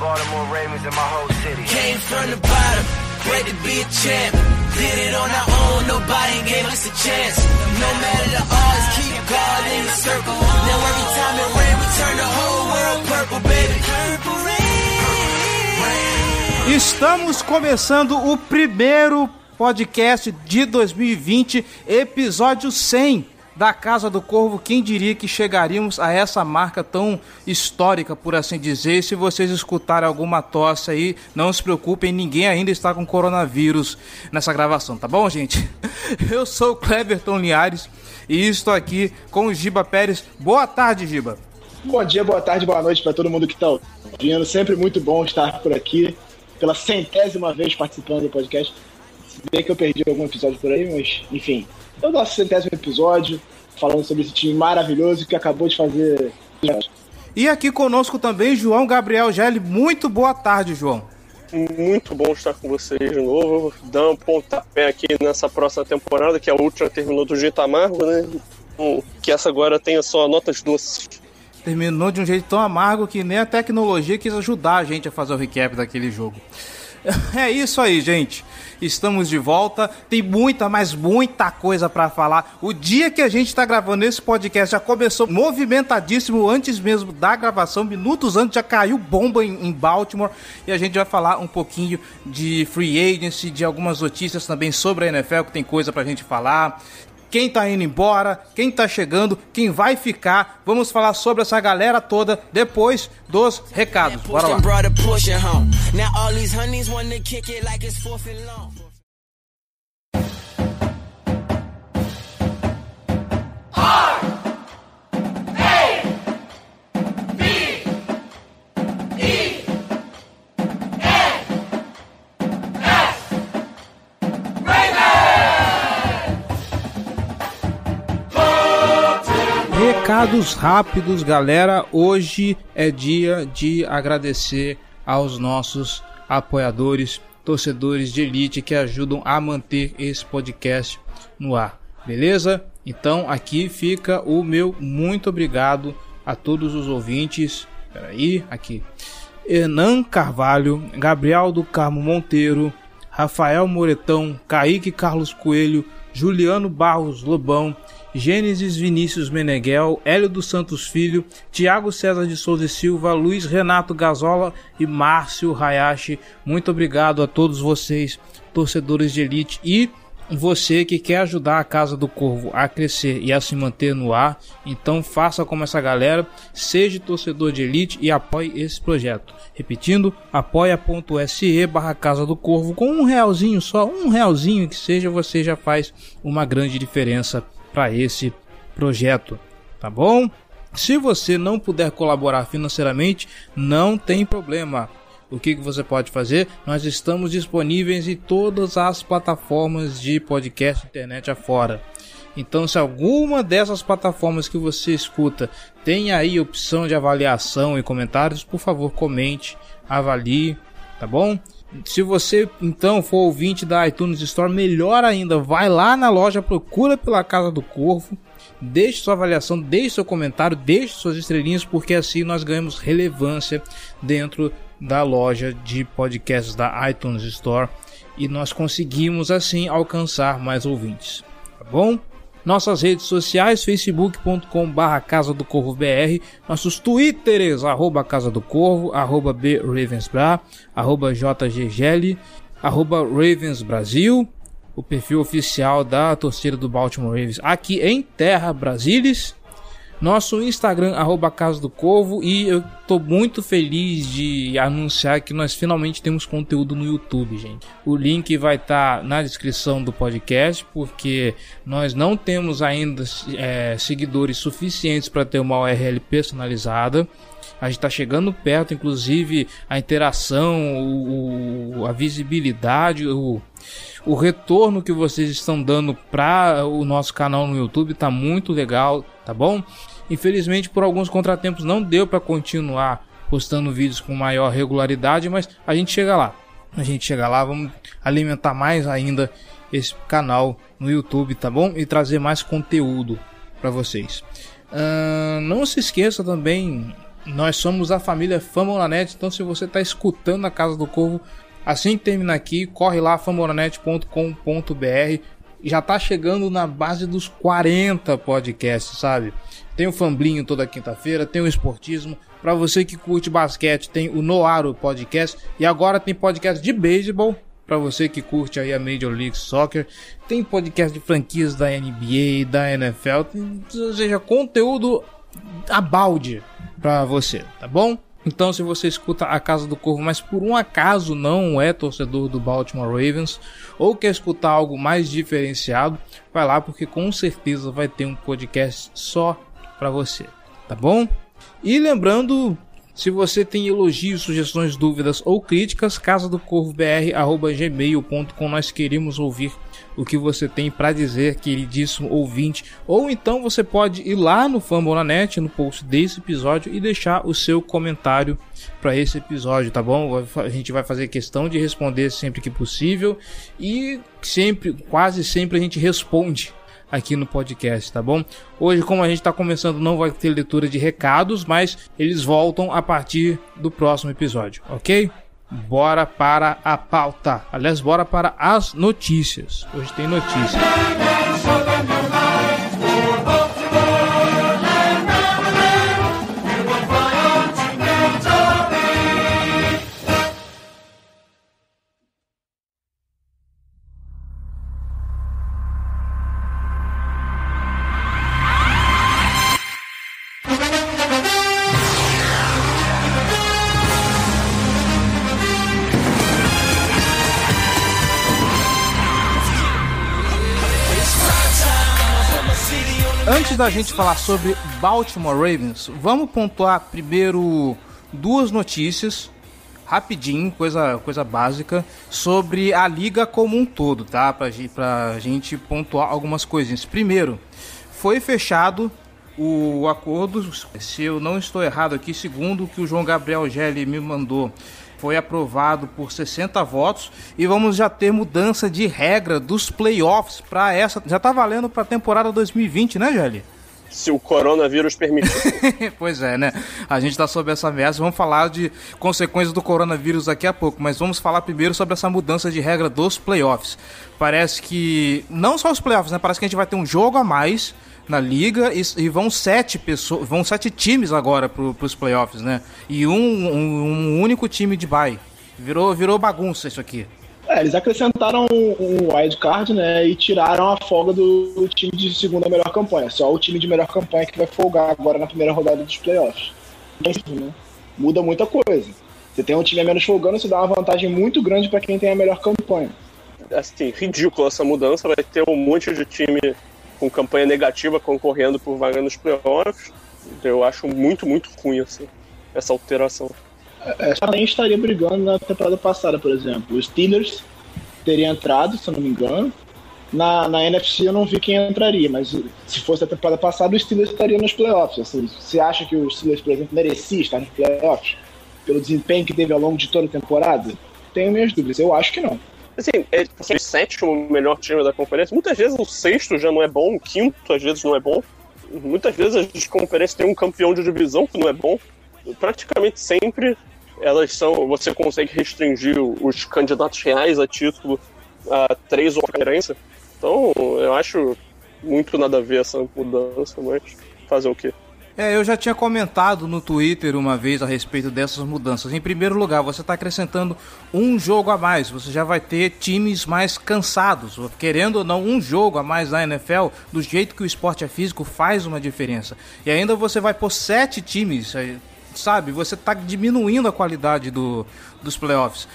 Baltimore Ravens and my whole city. Came from the bottom, great to be a champ. Did it on our own, nobody gave us a chance. No matter the odds, keep God in the circle. Now every time it rain, we turn the whole world purple, baby. Purple rain. Estamos começando o primeiro podcast de 2020, episódio 100 da Casa do Corvo. Quem diria que chegaríamos a essa marca tão histórica, por assim dizer? Se vocês escutarem alguma tosse aí, não se preocupem, ninguém ainda está com coronavírus nessa gravação, tá bom, gente? Eu sou o Cleverton Linhares e estou aqui com o Giba Pérez. Boa tarde, Giba. Bom dia, boa tarde, boa noite para todo mundo que está ouvindo. Sempre muito bom estar por aqui pela centésima vez participando do podcast. Se bem que eu perdi algum episódio por aí, mas enfim, é o nosso centésimo episódio, falando sobre esse time maravilhoso que acabou de fazer. E aqui conosco também João Gabriel Gelli. Muito boa tarde, João. Muito bom estar com vocês de novo. Dar um pontapé aqui nessa próxima temporada, que a última terminou do jeito amargo, né? Então, que essa agora tenha só notas doces. Terminou de um jeito tão amargo que nem a tecnologia quis ajudar a gente a fazer o recap daquele jogo. É isso aí, gente. Estamos de volta. Tem muita, mas muita coisa para falar. O dia que a gente está gravando esse podcast já começou movimentadíssimo antes mesmo da gravação. Minutos antes já caiu bomba em, Baltimore. E a gente vai falar um pouquinho de free agency, de algumas notícias também sobre a NFL, que tem coisa pra gente falar quem tá indo embora, quem tá chegando, quem vai ficar. Vamos falar sobre essa galera toda depois dos recados. Bora lá. Recados rápidos, galera. Hoje é dia de agradecer aos nossos apoiadores, torcedores de elite que ajudam a manter esse podcast no ar. Beleza? Então aqui fica o meu muito obrigado a todos os ouvintes. Peraí, aqui. Enan Carvalho, Gabriel do Carmo Monteiro, Rafael Moretão, Kaique Carlos Coelho, Juliano Barros Lobão, Gênesis Vinícius Meneghel, Hélio dos Santos Filho, Tiago César de Souza e Silva, Luiz Renato Gazola e Márcio Hayashi. Muito obrigado a todos vocês, torcedores de elite e você que quer ajudar a Casa do Corvo a crescer e a se manter no ar, então faça como essa galera, seja torcedor de elite e apoie esse projeto. Repetindo, apoia.se barra Casa do Corvo com um realzinho só, um realzinho que seja, você já faz uma grande diferença para esse projeto, tá bom? Se você não puder colaborar financeiramente, não tem problema. O que, que você pode fazer? Nós estamos disponíveis em todas as plataformas de podcast internet afora. Então, se alguma dessas plataformas que você escuta tem aí opção de avaliação e comentários, por favor, comente, avalie, tá bom? Se você então for ouvinte da iTunes Store, melhor ainda, vai lá na loja, procura pela Casa do Corvo, deixe sua avaliação, deixe seu comentário, deixe suas estrelinhas, porque assim nós ganhamos relevância dentro da loja de podcasts da iTunes Store e nós conseguimos assim alcançar mais ouvintes, tá bom? Nossas redes sociais, facebook.com barra Casa do Corvo BR, nossos twitters, arroba Casa do Corvo, arroba B Ravensbra, arroba JGGL, arroba Ravens Brasil, o perfil oficial da torcida do Baltimore Ravens aqui em Terra Brasilis, Nosso Instagram, arroba Casa do Corvo. E eu tô muito feliz de anunciar que nós finalmente temos conteúdo no YouTube, gente. O link vai estar tá na descrição do podcast, porque nós não temos ainda é, seguidores suficientes para ter uma URL personalizada. A gente está chegando perto, inclusive a interação, o, a visibilidade, o, o retorno que vocês estão dando para o nosso canal no YouTube está muito legal, tá bom? Infelizmente, por alguns contratempos, não deu para continuar postando vídeos com maior regularidade, mas a gente chega lá. A gente chega lá, vamos alimentar mais ainda esse canal no YouTube, tá bom? E trazer mais conteúdo para vocês. Uh, não se esqueça também, nós somos a família Famolanet, então se você está escutando a Casa do Corvo, assim que terminar aqui, corre lá famolanet.com.br já tá chegando na base dos 40 podcasts, sabe? Tem o Famblinho toda quinta-feira, tem o Esportismo. Para você que curte basquete, tem o Noaro Podcast. E agora tem podcast de beisebol. Para você que curte aí a Major League Soccer, tem podcast de franquias da NBA, da NFL, ou seja, conteúdo a balde para você, tá bom? Então, se você escuta a Casa do Corvo, mas por um acaso não é torcedor do Baltimore Ravens ou quer escutar algo mais diferenciado, vai lá porque com certeza vai ter um podcast só para você, tá bom? E lembrando, se você tem elogios, sugestões, dúvidas ou críticas, casa do corvo br@gmail.com nós queremos ouvir o que você tem para dizer, queridíssimo ouvinte. Ou então você pode ir lá no Fambonanet, no post desse episódio, e deixar o seu comentário para esse episódio, tá bom? A gente vai fazer questão de responder sempre que possível e sempre, quase sempre a gente responde aqui no podcast, tá bom? Hoje, como a gente está começando, não vai ter leitura de recados, mas eles voltam a partir do próximo episódio, ok? Bora para a pauta. Aliás, bora para as notícias. Hoje tem notícias. Antes da gente falar sobre Baltimore Ravens, vamos pontuar primeiro duas notícias, rapidinho, coisa, coisa básica, sobre a liga como um todo, tá? Pra, pra gente pontuar algumas coisinhas. Primeiro, foi fechado o acordo, se eu não estou errado aqui, segundo o que o João Gabriel Gelli me mandou, foi aprovado por 60 votos e vamos já ter mudança de regra dos playoffs para essa. Já tá valendo para a temporada 2020, né, Gelli? se o coronavírus permitir. pois é, né? A gente está sob essa ameaça. Vamos falar de consequências do coronavírus daqui a pouco, mas vamos falar primeiro sobre essa mudança de regra dos playoffs. Parece que não só os playoffs, né? Parece que a gente vai ter um jogo a mais na liga e, e, vão sete pessoas, vão sete times agora para os playoffs, né? E um, um, um, único time de bye. Virou, virou bagunça isso aqui. É, eles acrescentaram um wild card, né? E tiraram a folga do time de segunda melhor campanha. Só o time de melhor campanha que vai folgar agora na primeira rodada dos playoffs. Né? Muda muita coisa. Você tem um time a menos folgando, isso dá uma vantagem muito grande para quem tem a melhor campanha. Assim, ridículo essa mudança. Vai ter um monte de time com campanha negativa concorrendo por vaga nos playoffs. Eu acho muito, muito ruim essa, essa alteração. Essa é, também estaria brigando na temporada passada, por exemplo. Os Steelers teriam entrado, se eu não me engano. Na, na NFC eu não vi quem entraria, mas se fosse a temporada passada, o Steelers estaria nos playoffs. Assim, você acha que o Steelers, por exemplo, merecia estar nos playoffs? Pelo desempenho que teve ao longo de toda a temporada? Tenho minhas dúvidas. Eu acho que não. Assim, é assim, o sétimo melhor time da conferência. Muitas vezes o sexto já não é bom, o quinto às vezes não é bom. Muitas vezes as conferências têm um campeão de divisão que não é bom. Praticamente sempre elas são. Você consegue restringir os candidatos reais a título a três ou conferência. Então, eu acho muito nada a ver essa mudança, mas fazer o quê? É, eu já tinha comentado no Twitter uma vez a respeito dessas mudanças. Em primeiro lugar, você está acrescentando um jogo a mais. Você já vai ter times mais cansados. Querendo ou não, um jogo a mais na NFL, do jeito que o esporte é físico, faz uma diferença. E ainda você vai pôr sete times, é, sabe? Você está diminuindo a qualidade do, dos playoffs.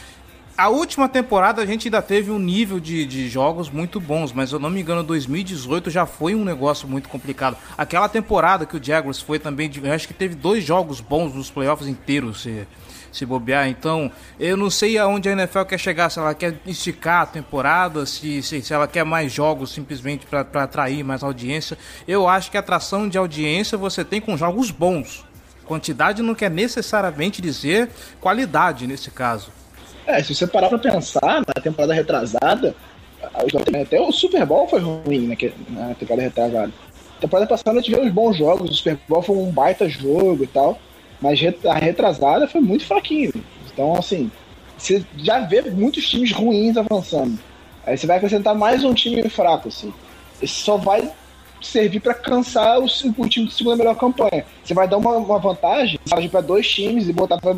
A última temporada a gente ainda teve um nível de, de jogos muito bons, mas eu não me engano, 2018 já foi um negócio muito complicado. Aquela temporada que o Jaguars foi também, acho que teve dois jogos bons nos playoffs inteiros, se, se bobear. Então, eu não sei aonde a NFL quer chegar, se ela quer esticar a temporada, se, se, se ela quer mais jogos simplesmente para atrair mais audiência. Eu acho que a atração de audiência você tem com jogos bons. Quantidade não quer necessariamente dizer qualidade nesse caso. É, se você parar pra pensar, na temporada retrasada, até o Super Bowl foi ruim na temporada retrasada. Na temporada passada tivemos bons jogos, o Super Bowl foi um baita jogo e tal, mas a retrasada foi muito fraquinho. Então, assim, você já vê muitos times ruins avançando. Aí você vai acrescentar mais um time fraco, assim. Isso só vai servir para cansar o, o, time de segunda melhor campanha. Você vai dar uma, uma vantagem, para dois times e botar pra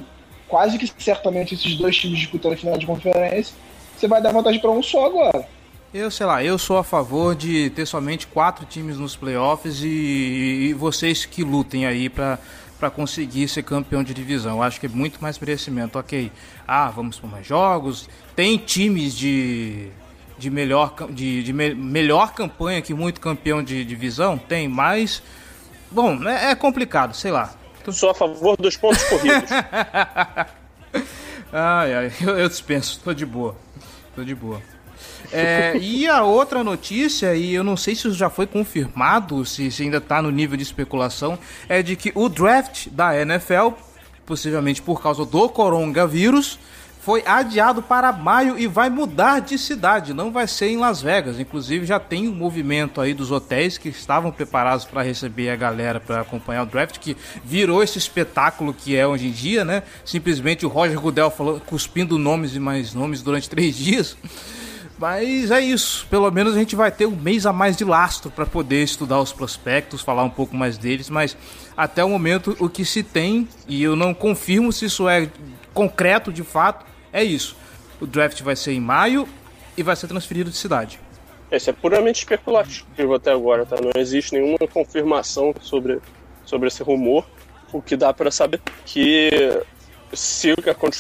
quase que certamente esses dois times disputando a final de conferência, você vai dar vantagem para um só agora. Eu sei lá, eu sou a favor de ter somente quatro times nos playoffs e, e vocês que lutem aí para para conseguir ser campeão de divisão. Eu acho que é muito mais merecimento. Ok, ah, vamos por mais jogos. Tem times de, de, melhor, de, de me, melhor campanha que muito campeão de divisão? Tem, mas. Bom, é, é complicado, sei lá. Sou a favor dos pontos corridos. ai, ai, eu, eu dispenso, tô de boa. Tô de boa. É, e a outra notícia, e eu não sei se isso já foi confirmado, se, se ainda está no nível de especulação, é de que o draft da NFL, possivelmente por causa do coronavírus, foi adiado para maio e vai mudar de cidade, não vai ser em Las Vegas. Inclusive já tem um movimento aí dos hotéis que estavam preparados para receber a galera para acompanhar o draft, que virou esse espetáculo que é hoje em dia, né? Simplesmente o Roger Goodell falou, cuspindo nomes e mais nomes durante três dias. Mas é isso, pelo menos a gente vai ter um mês a mais de lastro para poder estudar os prospectos, falar um pouco mais deles, mas até o momento o que se tem, e eu não confirmo se isso é concreto de fato, é isso. O draft vai ser em maio e vai ser transferido de cidade. Esse é puramente especulativo até agora, tá? Não existe nenhuma confirmação sobre, sobre esse rumor. O que dá para saber que se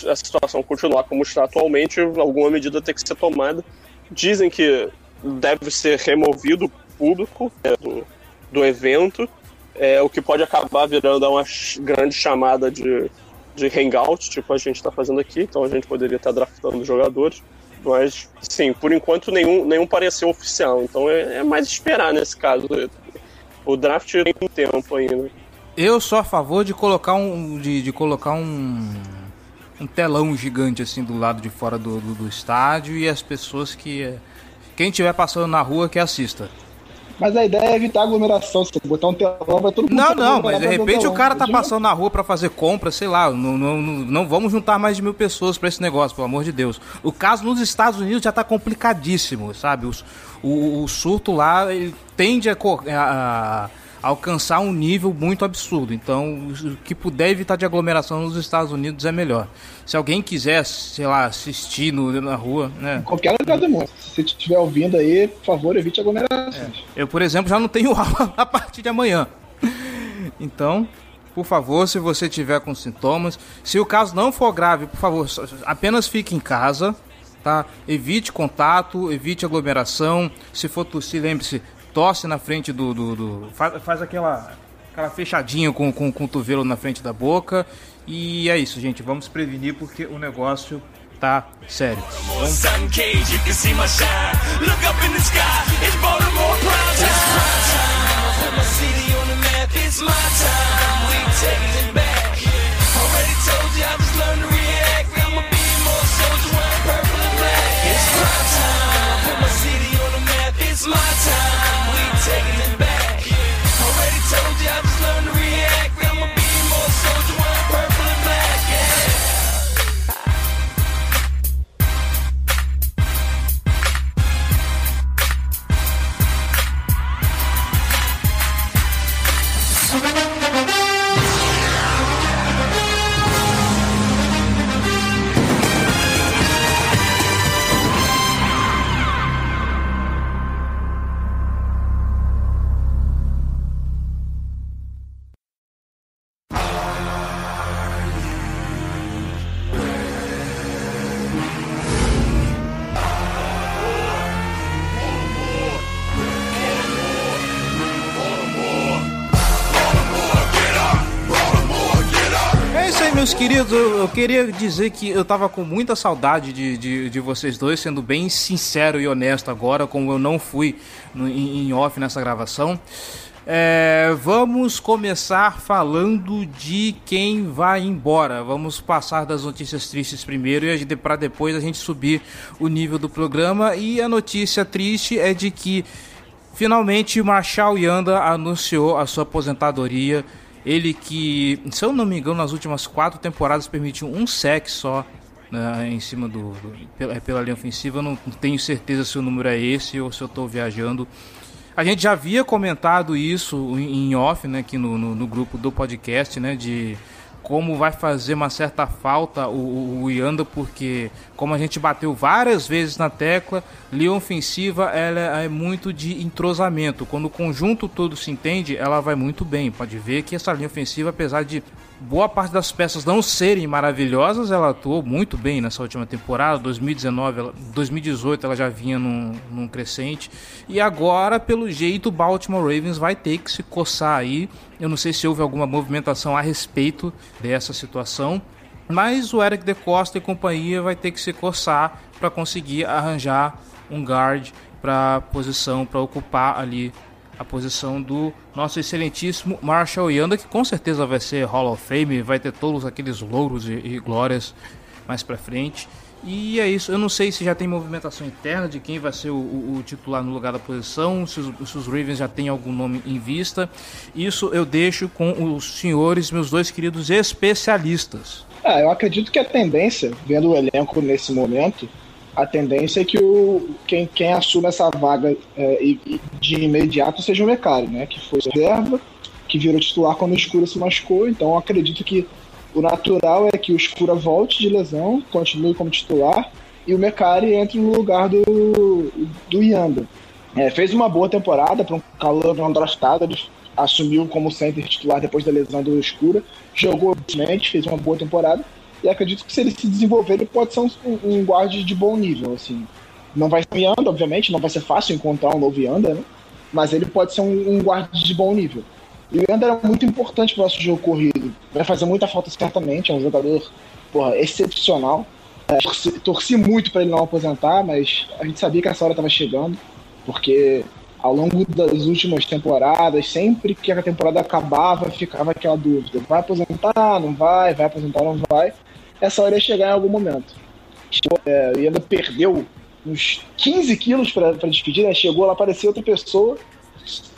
a, situação continuar como está atualmente, alguma medida tem que ser tomada. Dizem que deve ser removido o público né, do, do evento, é, o que pode acabar virando uma grande chamada de de hangout, tipo a gente está fazendo aqui, então a gente poderia estar draftando jogadores. Mas, sim, por enquanto nenhum, nenhum pareceu oficial. Então é, é mais esperar nesse caso. O draft tem tempo ainda. Eu sou a favor de colocar um. de, de colocar um. um telão gigante assim do lado de fora do, do, do estádio e as pessoas que. Quem estiver passando na rua que assista. Mas a ideia é evitar aglomeração. Se botar um telão, vai todo mundo. Não, não, mas de repente o cara tá passando na rua para fazer compra, sei lá. Não, não, não, vamos juntar mais de mil pessoas para esse negócio, pelo amor de Deus. O caso nos Estados Unidos já tá complicadíssimo, sabe? Os, o, o surto lá ele tende a, a alcançar um nível muito absurdo. Então, o que puder evitar de aglomeração nos Estados Unidos é melhor. Se alguém quiser, sei lá, assistir no, na rua, né? Qualquer lugar do mundo. Se estiver ouvindo aí, por favor, evite aglomerações. É. Eu, por exemplo, já não tenho aula a partir de amanhã. Então, por favor, se você tiver com sintomas, se o caso não for grave, por favor, apenas fique em casa, tá? Evite contato, evite aglomeração. Se for tossir, lembre-se, tosse na frente do. do, do faz, faz, aquela, aquela fechadinha com, com o cotovelo na frente da boca. E é isso, gente. Vamos prevenir porque o negócio tá sério. Vamos... Thank you. Meus queridos, eu, queria dizer que eu tava com muita saudade de, de, de, vocês dois, sendo bem sincero e honesto agora, como eu não fui no, em, em off nessa gravação. É, vamos começar falando de quem vai embora. Vamos passar das notícias tristes primeiro e para depois a gente subir o nível do programa. E a notícia triste é de que finalmente Marshall Yanda anunciou a sua aposentadoria. Ele que, se eu não me engano, nas últimas quatro temporadas permitiu um sec só né, em cima do, do pela, pela linha ofensiva. Eu não tenho certeza se o número é esse ou se eu estou viajando. A gente já havia comentado isso em off, né, aqui no, no, no grupo do podcast, né, de como vai fazer uma certa falta o, o Yanda, porque como a gente bateu várias vezes na tecla, linha ofensiva ela é muito de entrosamento. Quando o conjunto todo se entende, ela vai muito bem. Pode ver que essa linha ofensiva, apesar de boa parte das peças não serem maravilhosas, ela atuou muito bem nessa última temporada. 2019, ela, 2018 ela já vinha num, num crescente. E agora, pelo jeito, o Baltimore Ravens vai ter que se coçar aí. Eu não sei se houve alguma movimentação a respeito dessa situação. Mas o Eric De Costa e companhia vai ter que se coçar para conseguir arranjar um guard para posição, para ocupar ali a posição do nosso excelentíssimo Marshall Yanda, que com certeza vai ser Hall of Fame, vai ter todos aqueles louros e, e glórias mais para frente. E é isso, eu não sei se já tem movimentação interna de quem vai ser o, o, o titular no lugar da posição, se os, se os, Ravens já têm algum nome em vista. Isso eu deixo com os senhores, meus dois queridos especialistas. Ah, eu acredito que a tendência, vendo o elenco nesse momento, a tendência é que o, quem, quem assume essa vaga é, de imediato seja o Mecari, né? Que foi reserva, que virou titular quando o Escura se machucou. Então acredito que o natural é que o Escura volte de lesão, continue como titular, e o Mecari entre no lugar do, do Yanda. É, fez uma boa temporada para um calor não draftado, assumiu como center titular depois da lesão do Escura, jogou fez uma boa temporada e acredito que se ele se desenvolver, ele pode ser um, um guarde de bom nível, assim. Não vai ser Yanda, obviamente, não vai ser fácil encontrar um novo Yanda, né? Mas ele pode ser um, um guarde de bom nível. E o Yanda era muito importante para o nosso jogo corrido. Vai fazer muita falta, certamente. É um jogador porra, excepcional. É, torci, torci muito para ele não aposentar, mas a gente sabia que essa hora estava chegando, porque ao longo das últimas temporadas, sempre que a temporada acabava, ficava aquela dúvida: vai aposentar, não vai, vai aposentar, não vai essa hora ia chegar em algum momento. É, e ainda perdeu uns 15 quilos para despedir, né? Chegou lá, apareceu outra pessoa.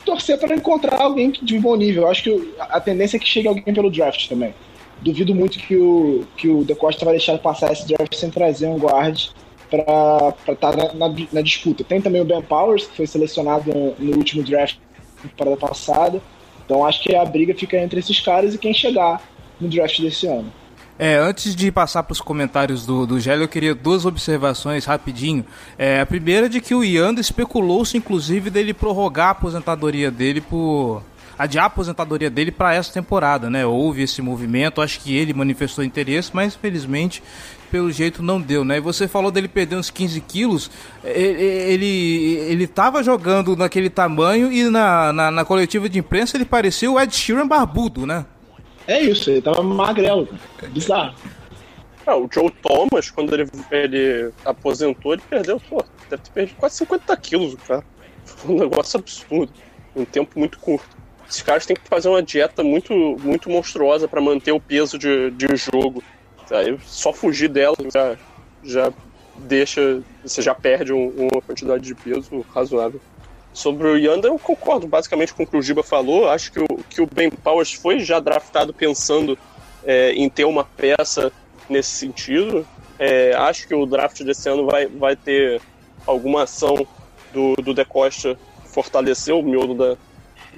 Torcer para encontrar alguém de bom nível. Eu acho que a tendência é que chegue alguém pelo draft também. Duvido muito que o, que o De Costa vai deixar passar esse draft sem trazer um guard para estar tá na, na, na, disputa. Tem também o Ben Powers, que foi selecionado no, no último draft da temporada passada. Então acho que a briga fica entre esses caras e quem chegar no draft desse ano. É, antes de passar para os comentários do, do Gélio, eu queria duas observações rapidinho. É, a primeira é de que o Ianda especulou-se, inclusive, dele prorrogar a aposentadoria dele por. Adiar a aposentadoria dele para essa temporada, né? Houve esse movimento, acho que ele manifestou interesse, mas felizmente pelo jeito não deu, né? E você falou dele perder uns 15 quilos, ele, ele tava jogando naquele tamanho e na, na, na coletiva de imprensa ele parecia o Ed Sheeran barbudo, né? É isso, ele tava magrelo, cara. Bizarro. Ah, o Joe Thomas, quando ele, ele aposentou, ele perdeu, pô, deve ter perdido quase 50 quilos, cara. Foi um negócio absurdo. Um tempo muito curto. Esses caras têm que fazer uma dieta muito, muito monstruosa para manter o peso de, de jogo. Aí, só fugir dela já, já deixa. Você já perde um, uma quantidade de peso razoável. Sobre o Yanda, eu concordo basicamente com o que o Giba falou. Acho que o, que o Ben Powers foi já draftado pensando é, em ter uma peça nesse sentido. É, acho que o draft desse ano vai, vai ter alguma ação do, do De Costa fortalecer o miolo da,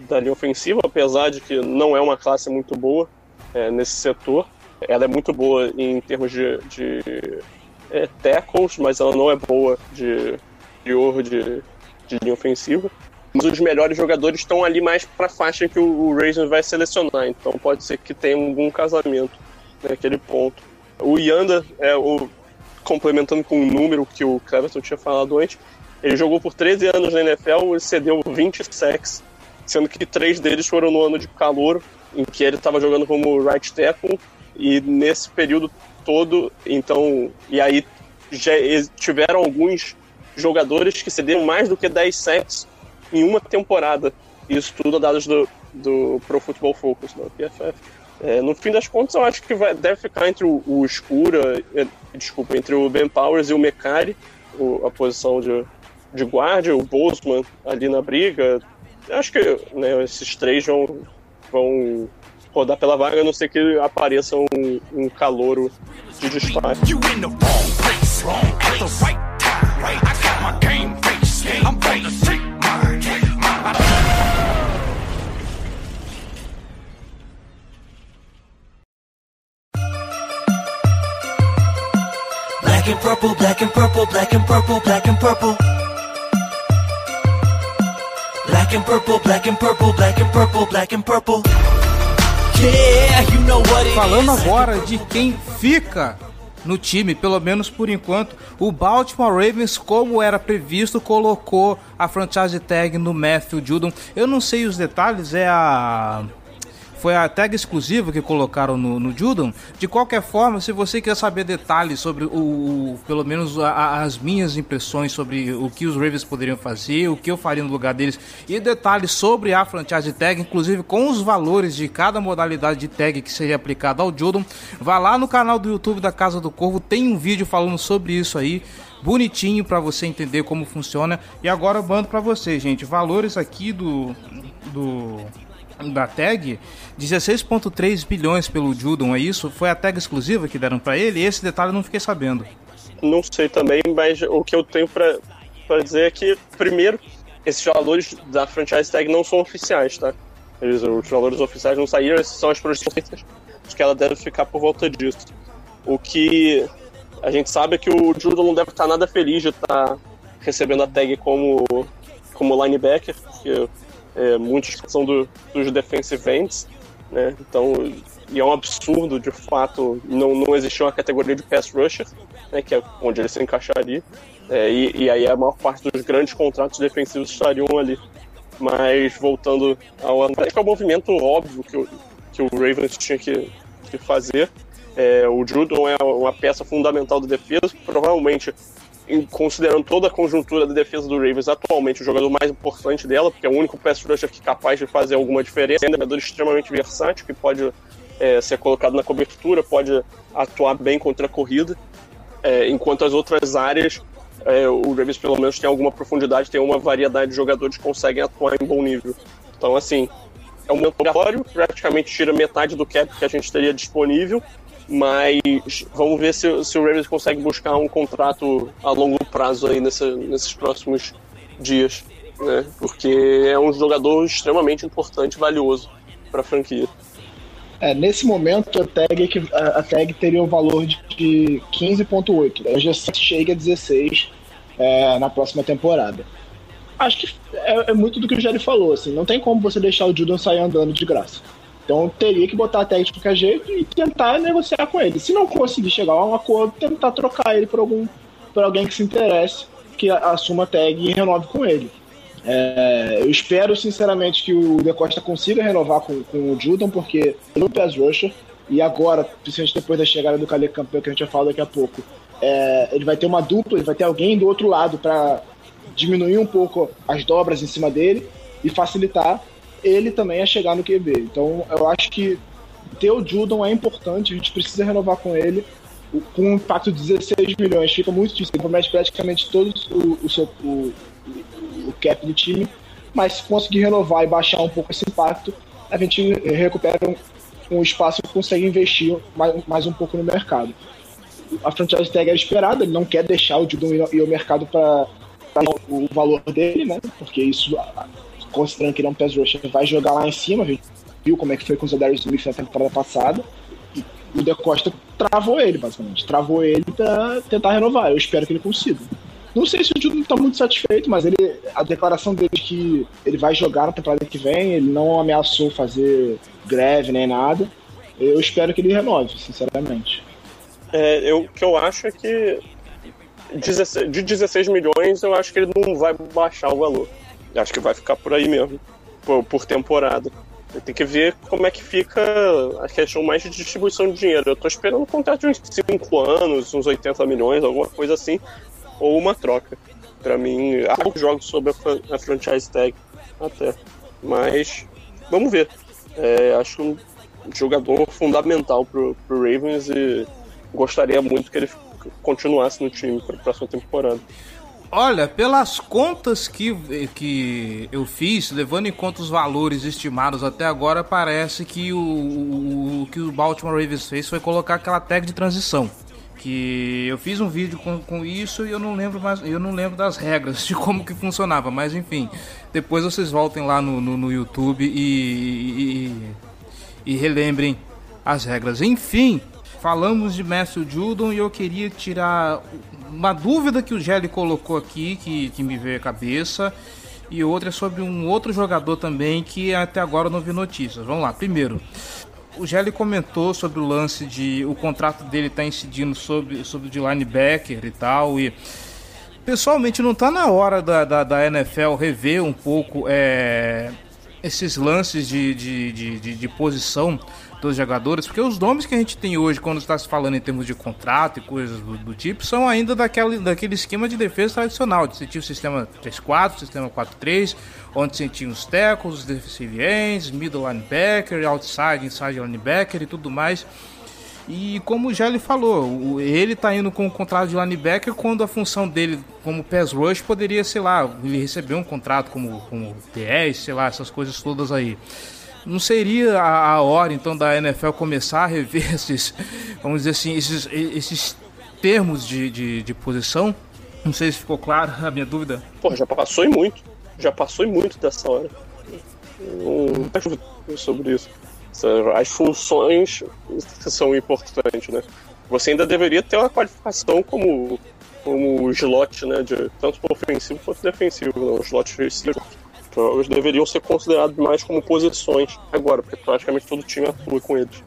da linha ofensiva, apesar de que não é uma classe muito boa é, nesse setor. Ela é muito boa em termos de, de é, tackles, mas ela não é boa de, ouro de de linha ofensiva. Mas os melhores jogadores estão ali mais para a faixa que o, o vai selecionar. Então pode ser que tenha algum casamento naquele ponto. O Yanda, é, o, complementando com um número que o Cleverton tinha falado antes, ele jogou por 13 anos na NFL e cedeu 20 sacks, sendo que três deles foram no ano de calor, em que ele estava jogando como right tackle, e nesse período todo, então, e aí já tiveram alguns jogadores que cederam mais do que 10 sets em uma temporada. Isso tudo dados do, do Pro Football Focus, do PFF. É, no fim das contas, eu acho que vai, deve ficar entre o, o Escura, é, desculpa, entre o Ben Powers e o Mecari, a posição de, de guarda, o Bozeman ali na briga. Acho que né, esses três vão, vão rodar pela vaga, a não ser que apareça um, um calouro de disparo. Black and purple, black and purple, black and purple, black and purple. Black and purple, black and purple, black and purple, black and purple. Yeah, you know what it Falando agora de quem fica no time, pelo menos por enquanto, o Baltimore Ravens, como era previsto, colocou a franchise tag no Matthew Judon. Eu não sei os detalhes, é a foi a tag exclusiva que colocaram no, no Judon. De qualquer forma, se você quer saber detalhes sobre o, o pelo menos a- as minhas impressões sobre o que os Ravens poderiam fazer, o que eu faria no lugar deles e detalhes sobre a franchise tag, inclusive com os valores de cada modalidade de tag que seria aplicada ao Judon, vá lá no canal do YouTube da Casa do Corvo, tem um vídeo falando sobre isso aí bonitinho para você entender como funciona. E agora eu mando para vocês, gente, valores aqui do do da tag, 16.3 bilhões pelo Judon, é isso? Foi a tag exclusiva que deram para ele? Esse detalhe eu não fiquei sabendo. Não sei também, mas o que eu tenho pra dizer é que, primeiro, esses valores da franchise tag não são oficiais, tá? Eles, os valores oficiais não saíram, essas são as projeções. Que ela deve ficar por volta disso. O que a gente sabe é que o Judo não deve estar nada feliz de estar recebendo a tag como, como linebacker, porque é, muitos são do, dos defensive ends, né? Então, e é um absurdo, de fato, não, não existir uma categoria de pass rusher, né, que é onde ele se encaixaria. É, e, e aí a maior parte dos grandes contratos defensivos estariam ali. Mas voltando ao que é um movimento óbvio que o, que o Ravens tinha que, que fazer. É, o Judon é uma peça fundamental da defesa, provavelmente, considerando toda a conjuntura da defesa do Ravens, atualmente o jogador mais importante dela, porque é o único pass rusher que é capaz de fazer alguma diferença, é um jogador extremamente versátil, que pode é, ser colocado na cobertura, pode atuar bem contra a corrida, é, enquanto as outras áreas, é, o Ravens pelo menos tem alguma profundidade, tem uma variedade de jogadores que conseguem atuar em bom nível. Então, assim, é um momento obrigatório, praticamente tira metade do cap que a gente teria disponível, mas vamos ver se, se o Ravens consegue buscar um contrato a longo prazo aí nessa- nesses próximos dias, né? Porque é um jogador extremamente importante e valioso para a franquia. É, nesse momento, a tag, a, tag teria um valor de, de 15,8. A G7 chega a 16 é, na próxima temporada. Acho que é, é muito do que o Jerry falou. Assim, não tem como você deixar o Judon sair andando de graça. Então teria que botar a tag de qualquer jeito e tentar negociar com ele. Se não conseguir chegar a um acordo, tentar trocar ele por algum por alguém que se interesse, que assuma a tag e renove com ele. É, eu espero sinceramente que o De Costa consiga renovar com, com o Judon, porque um pass rusher, e agora, principalmente depois da chegada do Caleb Campeão, que a gente vai falar daqui a pouco, é, ele vai ter uma dupla, ele vai ter alguém do outro lado para diminuir um pouco as dobras em cima dele e facilitar ele também a chegar no QB. Então eu acho que ter o Judon é importante, a gente precisa renovar com ele. Com um impacto de 16 milhões, fica muito difícil, ele compromete praticamente todo o, o seu o, o cap do time, mas se conseguir renovar e baixar um pouco esse impacto, a gente recupera um, um espaço e consegue investir mais, mais um pouco no mercado. A franchise tag era esperada, ele não quer deixar o Judon ir ao mercado para o valor dele, né? Porque isso, considerando que ele é um pass rusher, vai jogar lá em cima. A gente viu como é que foi com o Zadarius Smith na temporada passada. E o De Costa travou ele, basicamente. Travou ele para tentar renovar. Eu espero que ele consiga. Não sei se o Judon está muito satisfeito, mas ele, a declaração dele de que ele vai jogar na temporada que vem, ele não ameaçou fazer greve nem nada. Eu espero que ele renove, sinceramente. É, eu, o que eu acho é que 16 de 16 milhões, eu acho que ele não vai baixar o valor. Acho que vai ficar por aí mesmo, por, por temporada. Tem que ver como é que fica a questão mais de distribuição de dinheiro. Eu tô esperando um contrato de uns 5 anos, uns 80 milhões, alguma coisa assim, ou uma troca. Pra mim, há jogos sobre a, a franchise tag até. Mas vamos ver. É, acho um jogador fundamental pro, pro Ravens e gostaria muito que ele continuasse no time para a próxima temporada. Olha, pelas contas que, que eu fiz, levando em conta os valores estimados até agora, parece que o, o, o que o Baltimore Ravens fez foi colocar aquela tag de transição. Que eu fiz um vídeo com, com isso e eu não lembro mais, eu não lembro das regras de como que funcionava, mas enfim, depois vocês voltem lá no, no, no YouTube e, e, e relembrem as regras. Enfim, falamos de Matthew Judon e eu queria tirar uma dúvida que o Gelli colocou aqui, que, que me veio à cabeça, e outra é sobre um outro jogador também que até agora não vi notícias. Vamos lá, primeiro. O Gelli comentou sobre o lance de o contrato dele tá incidindo sobre, sobre de linebacker e tal. E pessoalmente não tá na hora da, da, da NFL rever um pouco é, esses lances de, de, de, de, de posição dos jogadores, porque os nomes que a gente tem hoje, quando está se falando em termos de contrato e coisas do, do, tipo, são ainda daquele, daquele esquema de defesa tradicional, de sentir o sistema 3-4, sistema 4-3, onde sentir os tackles, os defensive ends, middle linebacker, outside, inside linebacker e tudo mais. E como já ele falou, ele está indo com um contrato de linebacker quando a função dele como pass rush poderia, sei lá, ele receber um contrato como, como TS, sei lá, essas coisas todas aí. Não seria a, a hora então da NFL começar a rever esses, vamos dizer assim, esses, esses termos de, de, de posição? Não sei se ficou claro a minha dúvida. Pô, já passou e muito. Já passou e muito dessa hora. Não sobre isso. As funções são importantes, né? Você ainda deveria ter uma qualificação como, como slot, né? De, tanto ofensivo quanto defensivo, né? O slot receiver jogos deveriam ser considerados mais como posições agora, porque praticamente todo time atua com eles.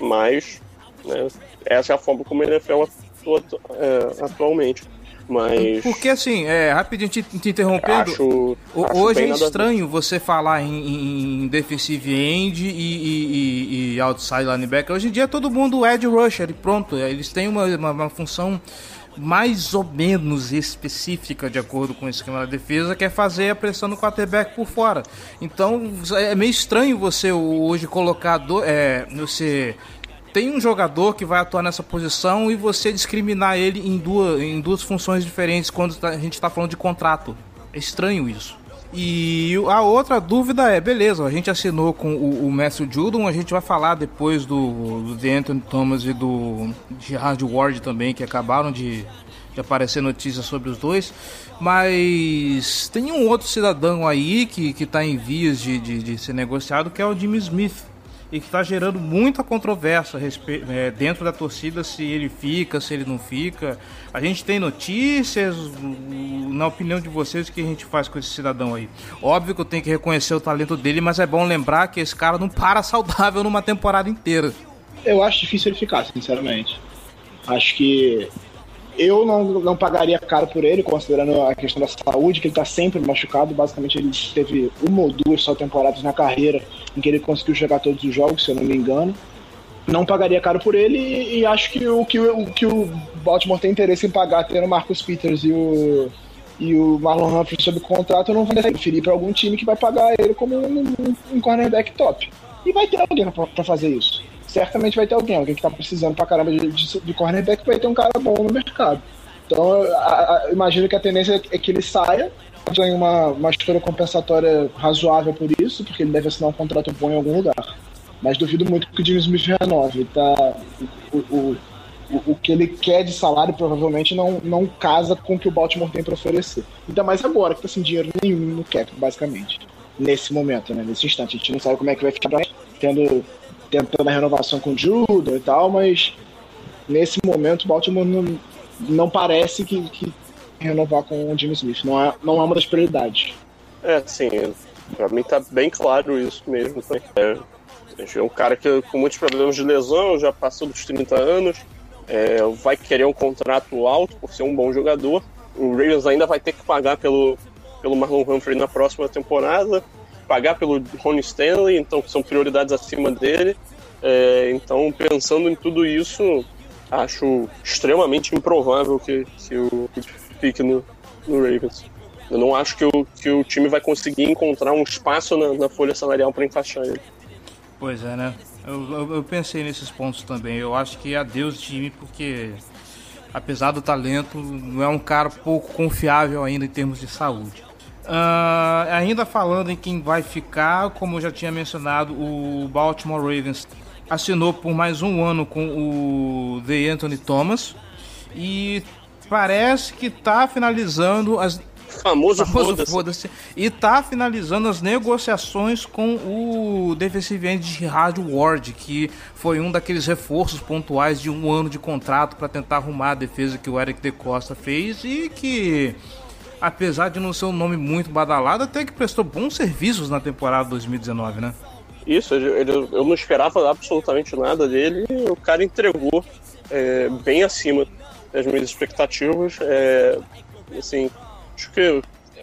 Mas, né, essa é a forma como a NFL atua é, atualmente. Mas. Porque assim, é, rapidinho te, te interrompendo. Acho, acho hoje é estranho você falar em, em defensive end e, e, e, outside linebacker. Hoje em dia todo mundo é de rusher e pronto. Eles têm uma, uma, uma função mais ou menos específica de acordo com o esquema da defesa, que é fazer a pressão no quarterback por fora. Então é meio estranho você hoje colocar do, é, você tem um jogador que vai atuar nessa posição e você discriminar ele em duas, em duas funções diferentes quando tá, a gente está falando de contrato. É estranho isso. E a outra dúvida é, beleza, a gente assinou com o, o Matthew Judon, a gente vai falar depois do, do Anthony Thomas e do Gerard Ward também, que acabaram de, de aparecer notícias sobre os dois. Mas tem um outro cidadão aí que está em vias de, de, de ser negociado, que é o Jimmy Smith e que está gerando muita controvérsia é, dentro da torcida se ele fica, se ele não fica. A gente tem notícias, na opinião de vocês, o que a gente faz com esse cidadão aí? Óbvio que eu tenho que reconhecer o talento dele, mas é bom lembrar que esse cara não para saudável numa temporada inteira. Eu acho difícil ele ficar, sinceramente. Acho que eu não, não pagaria caro por ele, considerando a questão da saúde, que ele está sempre machucado. Basicamente, ele teve uma ou duas só temporadas na carreira em que ele conseguiu jogar todos os jogos, se eu não me engano. Não pagaria caro por ele e, acho que o que o, que o Baltimore tem interesse em pagar, tendo o Marcus Peters e o, e o Marlon Humphrey sob contrato, não vai preferir para algum time que vai pagar ele como um, um cornerback top. E vai ter alguém para fazer isso certamente vai ter alguém, alguém que tá precisando pra caramba de, de, de cornerback, vai ter um cara bom no mercado. Então, a, a, imagino que a tendência é que ele saia, ganhe uma, uma escolha compensatória razoável por isso, porque ele deve assinar um contrato bom em algum lugar. Mas duvido muito que o Jimmy Smith renove. Tá, o, o, o, o que ele quer de salário provavelmente não, não casa com o que o Baltimore tem para oferecer. Ainda mais agora, que tá sem dinheiro nenhum no cap, basicamente. Nesse momento, né? Nesse instante. A gente não sabe como é que vai ficar tendo tentando a renovação com o Judo e tal, mas nesse momento o Baltimore não, não parece que, que renovar com o Jimmy Smith. Não é, não é uma das prioridades. É, sim. Pra mim tá bem claro isso mesmo. É, é um cara que com muitos problemas de lesão, já passou dos 30 anos, é, vai querer um contrato alto por ser um bom jogador. O Ravens ainda vai ter que pagar pelo, pelo Marlon Humphrey na próxima temporada. Pagar pelo Ronnie Stanley, então são prioridades acima dele. É, então, pensando em tudo isso, acho extremamente improvável que, que o que fique no, no Ravens. Eu não acho que o, que o time vai conseguir encontrar um espaço na, na folha salarial para encaixar ele. Pois é, né? Eu, eu, eu, pensei nesses pontos também. Eu acho que adeus time, porque apesar do talento, não é um cara pouco confiável ainda em termos de saúde. Uh, ainda falando em quem vai ficar, como eu já tinha mencionado, o Baltimore Ravens assinou por mais um ano com o The Anthony Thomas e parece que está finalizando as famoso, famoso foda-se. Foda e tá finalizando as negociações com o defensive end de Rádio Ward, que foi um daqueles reforços pontuais de um ano de contrato para tentar arrumar a defesa que o Eric De Costa fez e que apesar de não ser um nome muito badalado, até que prestou bons serviços na temporada 2019, né? Isso, ele, eu não esperava absolutamente nada dele e o cara entregou é, bem acima das minhas expectativas. É, assim, acho que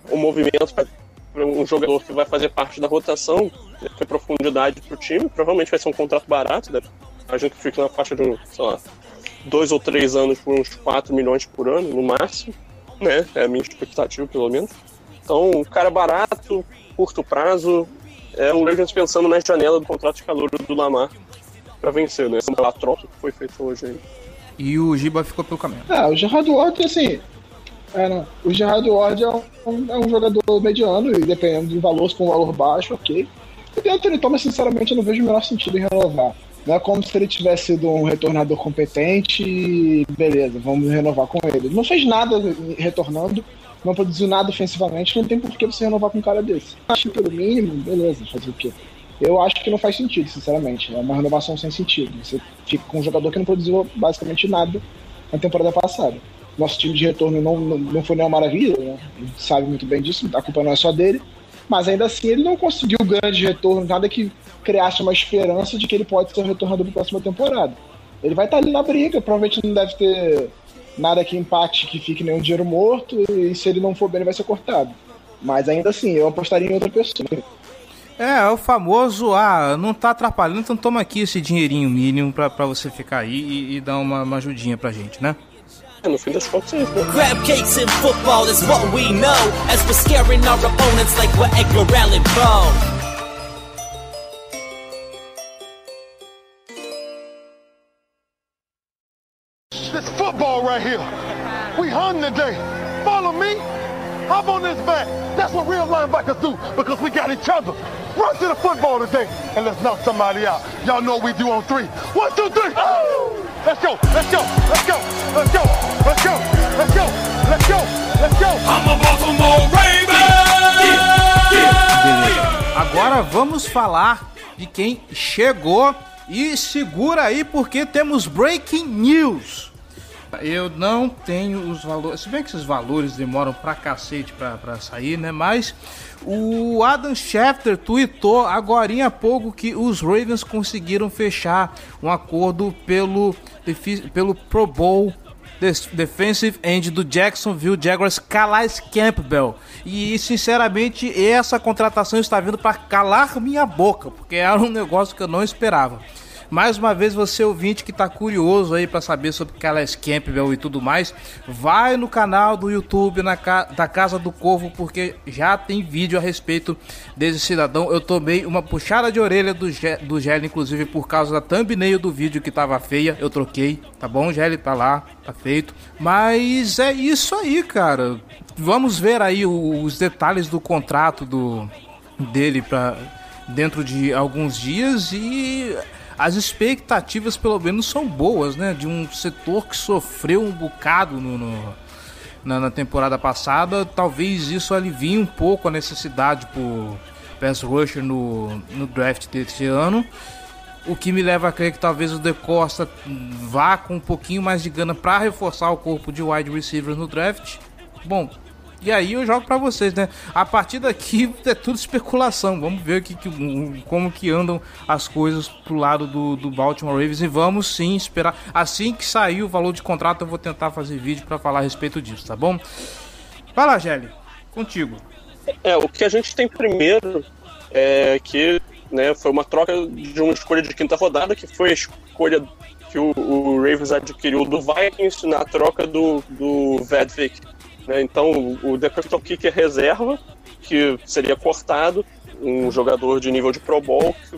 o movimento para um jogador que vai fazer parte da rotação, ter profundidade para o time, provavelmente vai ser um contrato barato, deve, imagino que na faixa de, sei lá, dois ou três anos por uns 4 milhões por ano, no máximo né? É a minha expectativa, pelo menos. Então, um cara barato, curto prazo, é um Ravens pensando na janela do contrato de calor do Lamar para vencer, né? Essa troca que foi feita hoje aí. E o Giba ficou pelo caminho. Ah, o Gerard Ward, assim. É, não. O Gerard Ward é um, é um jogador mediano, e dependendo do valor, se for um valor baixo, ok. E o Anthony Thomas, sinceramente, eu não vejo o menor sentido em renovar. Não é como se ele tivesse sido um retornador competente e beleza, vamos renovar com ele. Não fez nada retornando, não produziu nada ofensivamente, não tem por que você renovar com um cara desse. Acho que pelo mínimo, beleza, fazer o quê? Eu acho que não faz sentido, sinceramente. É uma renovação sem sentido. Você fica com um jogador que não produziu basicamente nada na temporada passada. Nosso time de retorno não, não, não foi nenhuma maravilha, né? Sabe muito bem disso, a culpa não é só dele. Mas ainda assim ele não conseguiu grande retorno, nada que criasse uma esperança de que ele pode ser retornado para a próxima temporada. Ele vai estar ali na briga, provavelmente não deve ter nada que empate que fique nenhum dinheiro morto, e se ele não for bem, ele vai ser cortado. Mas ainda assim, eu apostaria em outra pessoa. É, é o famoso, ah, não tá atrapalhando, então toma aqui esse dinheirinho mínimo pra você ficar aí e, e dar uma, uma ajudinha pra gente, né? É, no fim das contas é isso. Grab cakes in football is what we know As we're scaring our opponents like we're Edgar Allan Poe It's football right here. We hung today. Follow me. Hop on this back. That's what real linebackers do because we got each other. Run to the football today and let's knock somebody out. Y'all know what we do on three. One, two, three. Oh! Let's go, let's go, let's go, let's go, let's go, let's go, let's go, let's go. I'm a Baltimore Raven. Agora vamos falar de quem chegou e segura aí porque temos breaking news. Eu não tenho os valores, se bem que esses valores demoram pra cacete pra, pra sair, né? Mas o Adam Schefter tweetou agora há pouco que os Ravens conseguiram fechar um acordo pelo pelo Pro Bowl defensive end do Jacksonville Jaguars, Calais Campbell. E sinceramente, essa contratação está vindo para calar minha boca, porque era um negócio que eu não esperava. Mais uma vez, você ouvinte que está curioso aí para saber sobre Calais Campbell e tudo mais, vai no canal do YouTube na ca... da Casa do Corvo, porque já tem vídeo a respeito desse cidadão. Eu tomei uma puxada de orelha do, Ge... do Gelli, inclusive por causa da thumbnail do vídeo que tava feia. Eu troquei, tá bom, Gelli? Tá lá, tá feito. Mas é isso aí, cara. Vamos ver aí os detalhes do contrato do dele para dentro de alguns dias e as expectativas pelo menos são boas, né? De um setor que sofreu um bocado no, no na, na, temporada passada. Talvez isso alivie um pouco a necessidade por pass rusher no, no draft desse ano. O que me leva a crer que talvez o De Costa vá com um pouquinho mais de gana para reforçar o corpo de wide receiver no draft. Bom, e aí eu jogo para vocês, né? A partir daqui é tudo especulação. Vamos ver que, como que andam as coisas pro lado do, do Baltimore Ravens e vamos sim esperar. Assim que sair o valor de contrato, eu vou tentar fazer vídeo para falar a respeito disso, tá bom? Vai lá, Gelli. Contigo. É, o que a gente tem primeiro é, que né, foi uma troca de uma escolha de quinta rodada, que foi a escolha que o, o Ravens adquiriu do Vikings na troca do, do Vedvik. Né? Então, o Defensive Kicker reserva, que seria cortado, um jogador de nível de Pro Bowl, que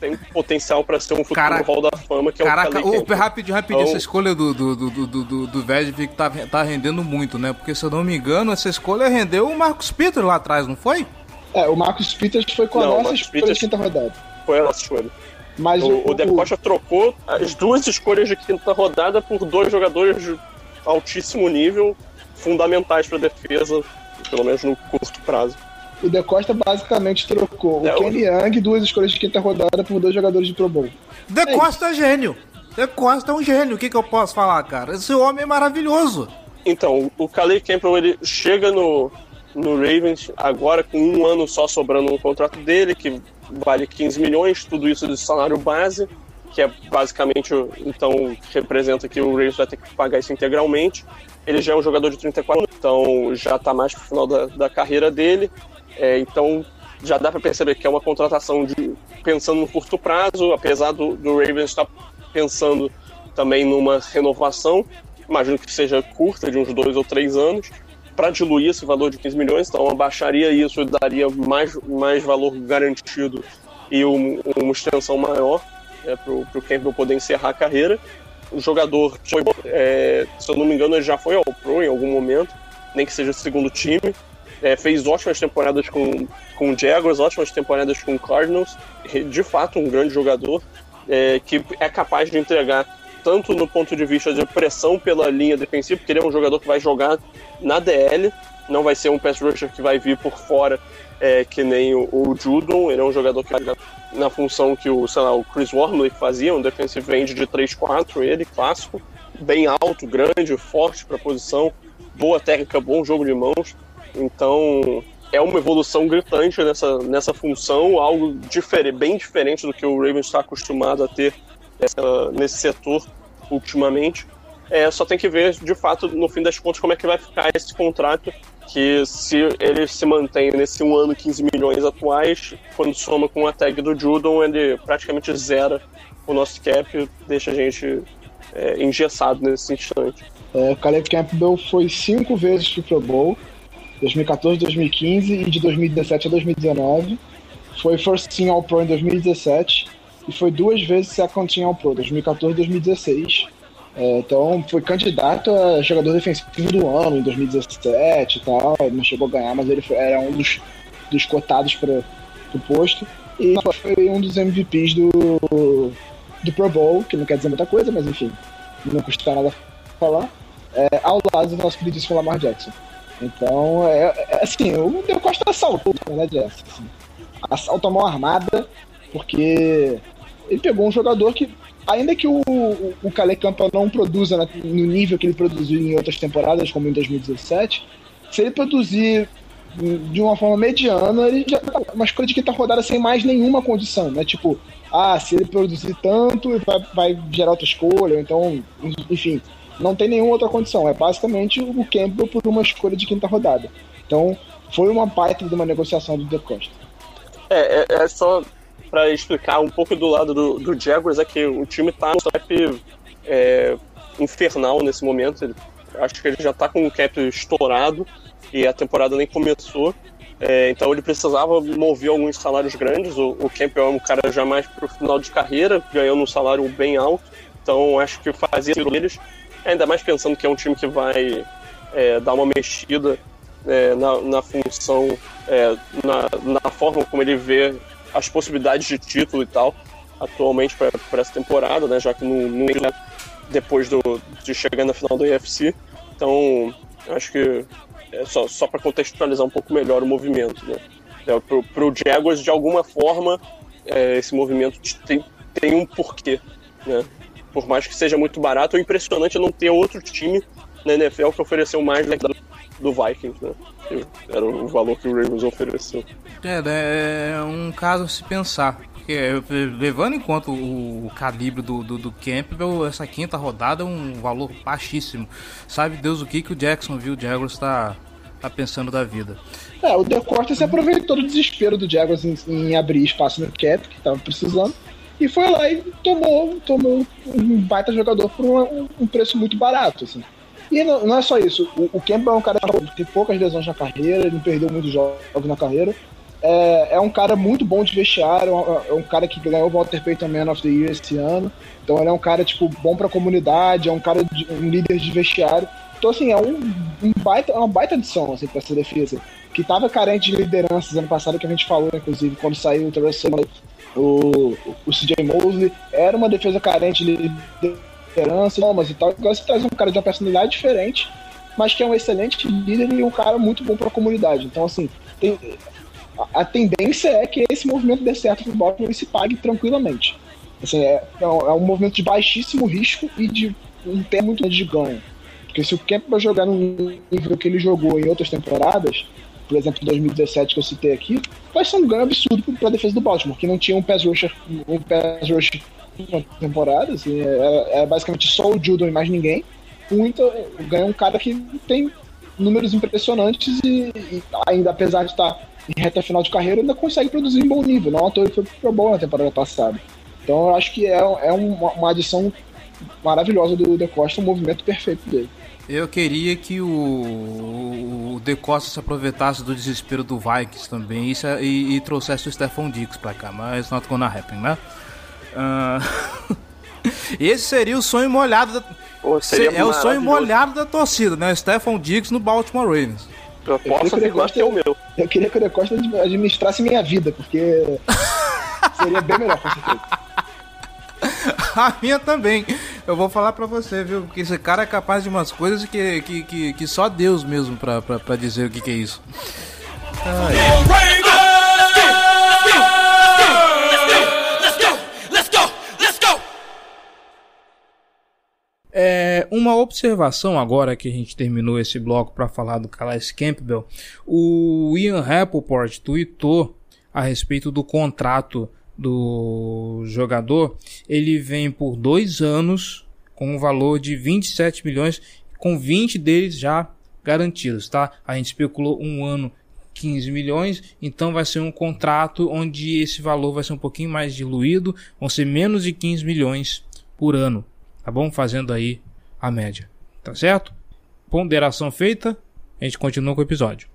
tem potencial para ser um futuro Caraca. Hall da Fama, que Caraca, é o Campbell. rapidinho, rapidinho, Então- essa escolha do, do, do, do, do, do, Vedvik tá, tá rendendo muito, né? Porque se eu não me engano, essa escolha rendeu o Marcos Peter lá atrás, não foi? É, o Marcus Peters foi com a Não, o nossa escolha Peters- de quinta rodada. Foi a nossa escolha. Mas o, O, o Costa trocou as duas escolhas de quinta rodada por dois jogadores de altíssimo nível, fundamentais para a defesa, pelo menos no curto prazo. o De Costa basicamente trocou É, o Kenny Young, duas escolhas de quinta rodada, por dois jogadores de Pro Bowl. De Costa é gênio. De Costa é um gênio. O que, que eu posso falar, cara? Esse homem é maravilhoso. Então, o Calais Campbell ele chega no, no Ravens agora com um ano só sobrando no contrato dele, que vale 15 milhões, tudo isso de salário base, que é basicamente, o- então, representa que o Ravens vai ter que pagar isso integralmente. Ele já é um jogador de 34 anos, então já está mais pro final da, da carreira dele. É, então, já dá para perceber que é uma contratação de, pensando no curto prazo, apesar do, do Ravens estar pensando também numa renovação, imagino que seja curta, de uns dois ou três anos, para diluir esse valor de 15 milhões, então abaixaria isso e daria mais, mais valor garantido e um- uma extensão maior né, para o Campbell poder encerrar a carreira. O jogador, foi, é, se eu não me engano, ele já foi ao Pro em algum momento, nem que seja segundo time. É, fez ótimas temporadas com, com o Jaguars, ótimas temporadas com o Cardinals. De fato, um grande jogador é, que é capaz de entregar tanto no ponto de vista de pressão pela linha defensiva, porque ele é um jogador que vai jogar na DL, não vai ser um pass rusher que vai vir por fora é, que nem o, o Judon, ele é um jogador que na função que o, sei lá, o Chris Wormley fazia, um defensive end de 3-4, ele clássico, bem alto, grande, forte para a posição, boa técnica, bom jogo de mãos. Então é uma evolução gritante nessa, nessa função, algo difere, bem diferente do que o Ravens está acostumado a ter essa- nesse setor ultimamente. É, só tem que ver, de fato, no fim das contas, como é que vai ficar esse contrato. Que se ele se mantém nesse um ano 15 milhões atuais, quando soma com a tag do Judon, ele praticamente zera o nosso cap, deixa a gente é, engessado nesse instante. É, o Caleb Campbell foi cinco vezes Pro Bowl, 2014, 2015 e de 2017 a 2019. Foi First Team All Pro em 2017 e foi duas vezes Second Team All Pro, 2014 e 2016. É, então foi candidato a jogador defensivo do ano em 2017 e tal. Não chegou a ganhar, mas ele foi- era um dos, dos cotados para o posto. E foi um dos MVPs do, do Pro Bowl, que não quer dizer muita coisa, mas enfim, não custa nada falar. É, ao lado do nosso queridíssimo Lamar Jackson. Então, é, é assim, o Del Costa assaltou, na verdade, é essa. Assim. Assalto à mão armada, porque ele pegou um jogador que, ainda que o, o, o Campbell não produza na- no nível que ele produziu em outras temporadas, como em 2017, se ele produzir de uma forma mediana, ele já tá uma escolha de quinta rodada sem mais nenhuma condição, né? Tipo, ah, se ele produzir tanto, vai, vai gerar outra escolha, então, enfim, não tem nenhuma outra condição. É basicamente o Campbell por uma escolha de quinta rodada. Então, foi uma baita de uma negociação do De Costa. É, é, é só para explicar um pouco do lado do, do Jaguars, é que o time tá no cap é, infernal nesse momento. Ele- acho que ele já tá com o cap estourado e a temporada nem começou. É, então ele precisava mover alguns salários grandes. O, o Campbell é um cara já mais pro final de carreira, ganhando um salário bem alto. Então acho que fazia eles, ainda mais pensando que é um time que vai é, dar uma mexida é, na, na função, é, na, na forma como ele vê as possibilidades de título e tal, atualmente para essa temporada, né, já que não, não é depois do, de chegar na final do UFC. Então, acho que é só, só para contextualizar um pouco melhor o movimento. Né? É, pro, pro Jaguars, de alguma forma, é, esse movimento tem, tem um porquê. Né? Por mais que seja muito barato, é impressionante não ter outro time na NFL que ofereceu mais do, Vikings. Né? Era o valor que o Ravens ofereceu. É, né, é um caso a se pensar. Porque eh, levando em conta o, calibre do, do, do Campbell, essa quinta rodada é um valor baixíssimo. Sabe Deus o que, que o Jacksonville Jaguars está tá pensando da vida. É, o De Costa se aproveitou do desespero do Jaguars em, em abrir espaço no cap, que tava precisando, e foi lá e tomou, tomou um baita jogador por um, um preço muito barato, assim. E não, não é só isso, o, o Campbell é um cara que tem poucas lesões na carreira, ele não perdeu muitos jogos na carreira, é, é um cara muito bom de vestiário, é um cara que ganhou o Walter Payton Man of the Year esse ano, então ele é um cara, tipo, bom pra comunidade, é um cara, de, um líder de vestiário, então, assim, é um, um baita, é uma baita adição, assim, pra essa defesa, que tava carente de lideranças ano passado, que a gente falou, inclusive, quando saiu o o, o CJ Mosley, era uma defesa carente de liderança, mas e tal. Agora você traz um cara de uma personalidade diferente, mas que é um excelente líder e um cara muito bom para a comunidade. Então, assim, tem, a, a, tendência é que esse movimento dê certo pro Baltimore e se pague tranquilamente. Assim, é, é, um, é um movimento de baixíssimo risco e de um pé muito de ganho. Porque se o Campbell jogar no nível que ele jogou em outras temporadas, por exemplo, 2017 que eu citei aqui, vai ser um ganho absurdo para a defesa do Baltimore, que não tinha um pass rusher, um pass rusher na temporada, assim, é, é, basicamente só o Judon e mais ninguém. Muito, ganha um cara que tem números impressionantes e, e, ainda, apesar de estar em reta final de carreira, ainda consegue produzir em bom nível. Não à ele foi pro bom na temporada passada. Então eu acho que é, é uma, uma adição maravilhosa do De Costa, um movimento perfeito dele. Eu queria que o, o De Costa se aproveitasse do desespero do Vikings também e, e, e trouxesse o Stefan Dix pra cá, mas not gonna happen, né? Uh... Esse seria o sonho molhado da... Pô, é o sonho molhado da torcida, né? Stefan Dix no Baltimore Ravens. Eu posso que é o meu. Eu queria que o De Costa administrasse minha vida, porque seria bem melhor com certeza. A minha também. Eu vou falar pra você, viu? Porque esse cara é capaz de umas coisas que, que, que, que só Deus mesmo pra, pra, pra dizer o que, que é isso. Ai. É, uma observação agora que a gente terminou esse bloco para falar do Calais Campbell, o Ian Rappaport tweetou a respeito do contrato do jogador, ele vem por dois anos com um valor de 27 milhões, com 20 deles já garantidos, tá? A gente especulou um ano 15 milhões, então vai ser um contrato onde esse valor vai ser um pouquinho mais diluído, vão ser menos de 15 milhões por ano, tá bom? Fazendo aí a média, tá certo? Ponderação feita, a gente continua com o episódio.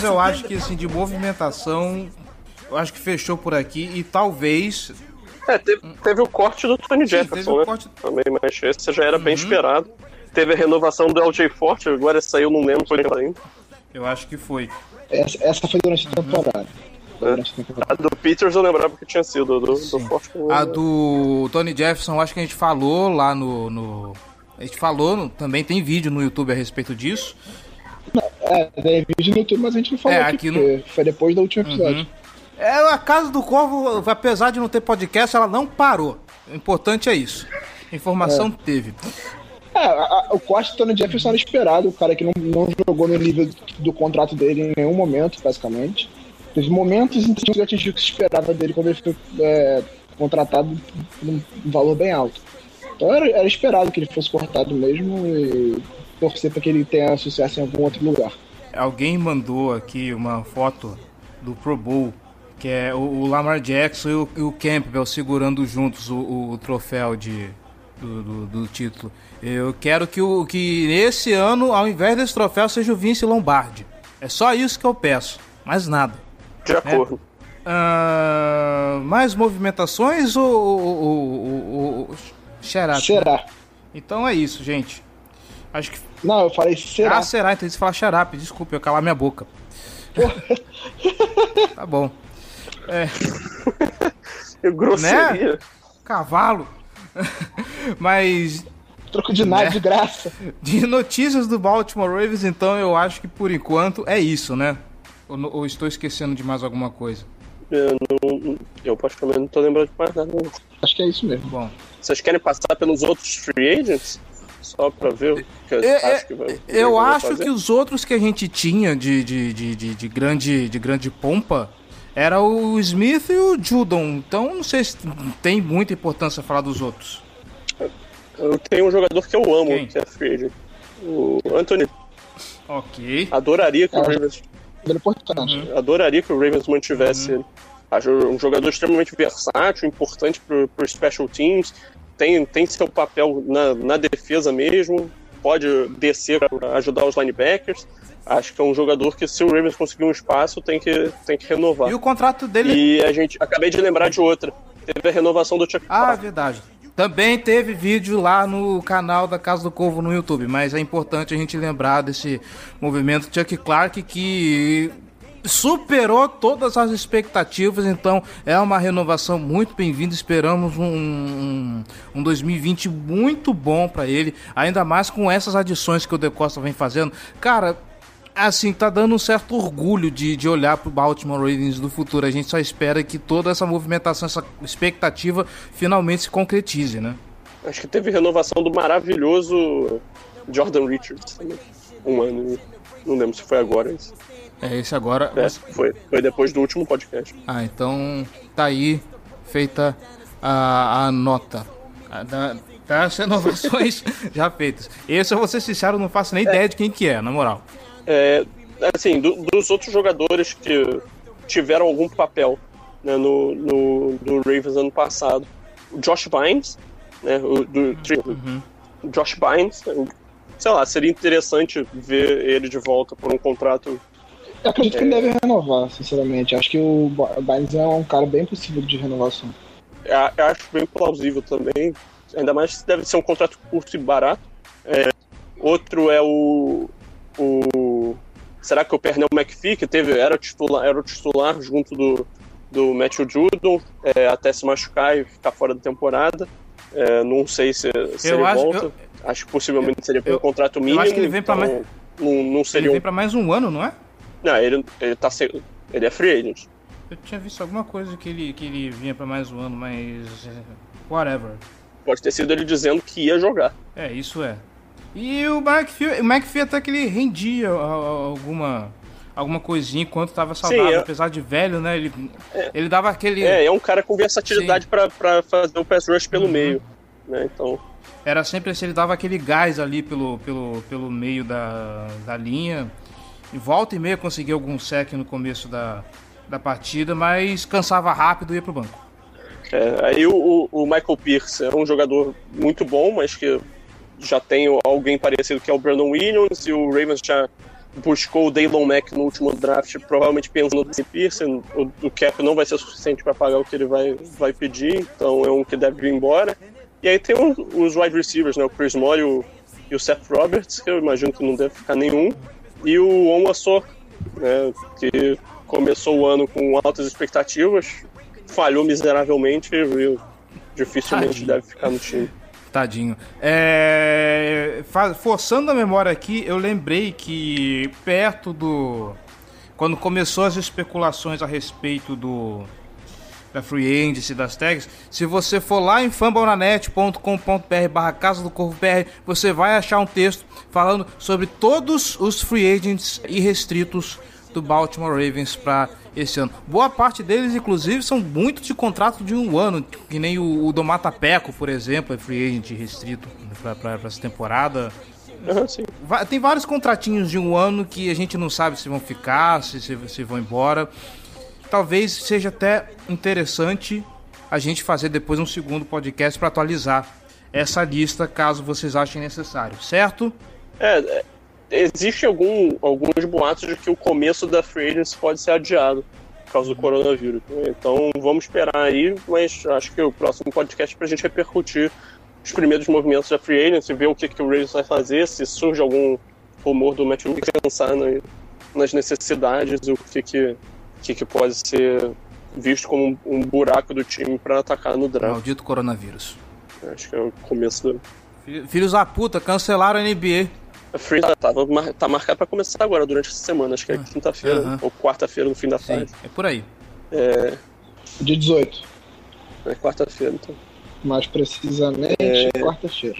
Mas eu acho que assim de movimentação, eu acho que fechou por aqui e talvez é, teve, teve, o corte do Tony Sim, Jefferson, né? Corte... Também, mas esse já era uhum. bem esperado. Teve a renovação do LJ Forte, agora saiu, não lembro, foi ainda. Eu acho que foi. Essa, essa foi durante a temporada. É. A do Peters eu lembrava que tinha sido, do, do Forte. A do Tony Jefferson, acho que a gente falou lá no. no... A gente falou, no... também tem vídeo no YouTube a respeito disso. É, tem vídeo no YouTube, mas a gente não falou é, aqui, aqui no... foi depois do último episódio. Uhum. É, a Casa do Corvo, apesar de não ter podcast, ela não parou. O importante é isso. Informação é. teve. É, a, a, o corte do Tony Jefferson era esperado, o cara que não, não jogou no nível do contrato dele em nenhum momento, basicamente. Teve momentos em que atingiu o que se esperava dele quando ele foi é, contratado num valor bem alto. Então era, era, esperado que ele fosse cortado mesmo e torcer para que ele tenha sucesso em algum outro lugar. Alguém mandou aqui uma foto do Pro Bowl que é o, o Lamar Jackson e o, e o, Campbell segurando juntos o, o troféu de, do, do, do, título. Eu quero que, o, que esse ano, ao invés desse troféu, seja o Vince Lombardi. É só isso que eu peço, mais nada. De acordo. É? Uh, mais movimentações ou, ou, ou, ou será? Será. Então é isso, gente. Acho que. Não, eu falei será. Ah, será, então você fala xarape, desculpa, eu calar minha boca. tá bom. É. Grosseria. Né? Cavalo. Mas. Troco de nada né? de graça. De notícias do Baltimore Ravens, então eu acho que por enquanto é isso, né? Ou, ou estou esquecendo de mais alguma coisa? Eu, não, eu praticamente não tô lembrando de mais nada. Acho que é isso mesmo. Bom, Vocês querem passar pelos outros free agents? Só pra ver o que eu É, acho que vai. é, eu acho fazer? que os outros que a gente tinha de, de, de, de, de grande, de grande pompa era o Smith e o Judon. Então não sei se tem muita importância falar dos outros. Eu tenho um jogador que eu amo, Quem? que é agent. O Anthony. Ok. Adoraria que o É, Ravens Era importante. Uhum. adoraria que o Ravens mantivesse ele. Acho um jogador extremamente versátil, importante para os special teams, tem, tem seu papel na, na defesa mesmo, pode descer para ajudar os linebackers. Acho que é um jogador que, se o Ravens conseguir um espaço, tem que, tem que renovar. E o contrato dele. E a gente acabei de lembrar de outra. Teve a renovação do Chuck Ah, Clark. verdade. Também teve vídeo lá no canal da Casa do Corvo no YouTube, mas é importante a gente lembrar desse movimento Chuck Clark que superou todas as expectativas, então é uma renovação muito bem-vinda. Esperamos um, um, um 2020 muito bom para ele, ainda mais com essas adições que o De Costa vem fazendo. Cara, assim, tá dando um certo orgulho de, de olhar pro Baltimore Ravens do futuro. A gente só espera que toda essa movimentação, essa expectativa finalmente se concretize, né? Acho que teve renovação do maravilhoso Jordan Richards também. Um ano. Não lembro se foi agora. Isso. É esse agora. É, foi, foi depois do último podcast. Ah, então tá aí feita a, a nota a, da, das renovações já feitas. Esse, eu vou ser sincero, não faço nem ideia de quem que é, na moral. É, assim, do- dos outros jogadores que tiveram algum papel né, no, no, no Ravens ano passado, o Josh Bynes, né, o, do, o Josh Bynes, eu- sei lá, seria interessante ver ele de volta por um contrato. Eu acredito que ele deve renovar, sinceramente. Acho que o Bynes é um cara bem possível de renovação. Eu eu acho bem plausível também, ainda mais se deve ser um contrato curto e barato. É, outro é o, o será que o Pernell McPhee, que teve, era, titular, era o titular junto do, do Matthew Judon, é, até se machucar e ficar fora da temporada. É, não sei se, se Eu ele acho- volta. eu- acho que possivelmente seria por eu- um contrato mínimo. acho que ele vem pra então mais- Não, não Ele seria um... vem pra mais um ano, não é? Não, ele, ele, tá ele é free agent. Eu tinha visto alguma coisa que ele, que ele vinha pra mais um ano, mas. é, Whatever. Pode ter sido ele dizendo que ia jogar. É, isso é. E o McPhee, o McPhee até que ele rendia alguma, alguma coisinha enquanto tava saudável, Sim, é. apesar de velho, né? Ele, ele dava aquele. É, é um cara com versatilidade pra pra fazer o pass rush Uhum. pelo meio. Né? Então, Era sempre assim, ele dava aquele gás ali pelo, pelo, pelo meio da, da linha. E volta e meia conseguia algum sec no começo da, da partida, mas cansava rápido e ia pro banco. é, aí o, o- o Michael Pierce é um jogador muito bom, mas que já tem alguém parecido que é o Brandon Williams, e o Ravens já buscou o Daylon Mack no último draft, provavelmente pensando nesse Pierce. O, o cap não vai ser suficiente para pagar o que ele vai, vai pedir, então é um que deve ir embora. E aí tem os, os wide receivers, né? O Chris Moore e o, e o Seth Roberts, que eu imagino que não deve ficar nenhum. E o Onwassor, né? Que começou o ano com altas expectativas, falhou miseravelmente e dificilmente Tadinho. deve ficar no time. Tadinho. É, forçando a memória aqui, eu lembrei que perto do. Quando começou as especulações a respeito do. Da Free Agency das tags, se você for lá em fambonanet.com.br barra Casa do Corvo BR, você vai achar um texto falando sobre todos os free agents irrestritos do Baltimore Ravens para esse ano. Boa parte deles, inclusive, são muito de contrato de um ano, que nem o, o Domata Peco, por exemplo, é free agent restrito para essa temporada. Va- Tem vários contratinhos de um ano que a gente não sabe se vão ficar, se, se, se vão embora. Talvez seja até interessante a gente fazer depois um segundo podcast para atualizar essa lista, caso vocês achem necessário, certo? É, é, existe algum, alguns boatos de que o começo da Free Agency pode ser adiado por causa do coronavírus. Então vamos esperar aí, mas acho que o próximo podcast é pra gente repercutir os primeiros movimentos da Free Agency, ver o que, que o Ravens vai fazer, se surge algum rumor do Matt Rule, pensar na- nas necessidades, o que, que, que, que pode ser visto como um, um buraco do time para atacar no draft. Maldito coronavírus. Acho que é o começo da, Fi- Filhos da puta, cancelaram a NBA. A Free tá, mar- tá marcado pra começar agora, durante essa semana. Acho que é quinta-feira aham. ou quarta-feira no fim da Sim, fase. é por aí. É, Dia 18. é quarta-feira, então. Mais precisamente, É. quarta-feira.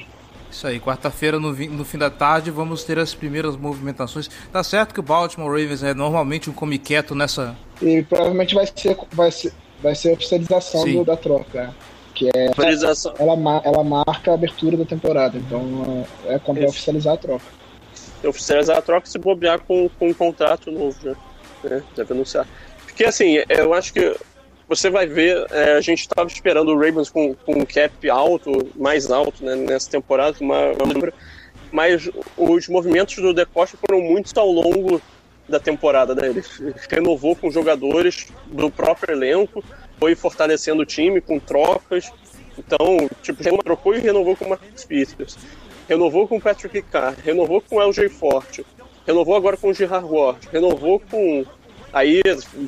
Isso aí, quarta-feira no, no fim da tarde vamos ter as primeiras movimentações. Tá certo que o Baltimore Ravens é normalmente um come quieto nessa. E provavelmente vai ser, vai ser, vai ser a oficialização do- da troca. né? Que é, ela, ela marca a abertura da temporada. Então é, é como vai Isso. oficializar a troca. Oficializar a troca e se bobear com, com um contrato novo. Né? Deve anunciar. Porque assim, eu acho que você vai ver, é, a gente estava esperando o Ravens com, com um cap alto, mais alto né, nessa temporada, uma, uma- mas os movimentos do De Costa foram muitos ao longo da temporada. Né? Ele renovou com jogadores do próprio elenco, foi fortalecendo o time com trocas. Então, tipo, trocou e renovou com o Marcus Peters renovou com o Patrick Carr, renovou com o LJ Forte, renovou agora com o Gerard Ward, renovou com. Aí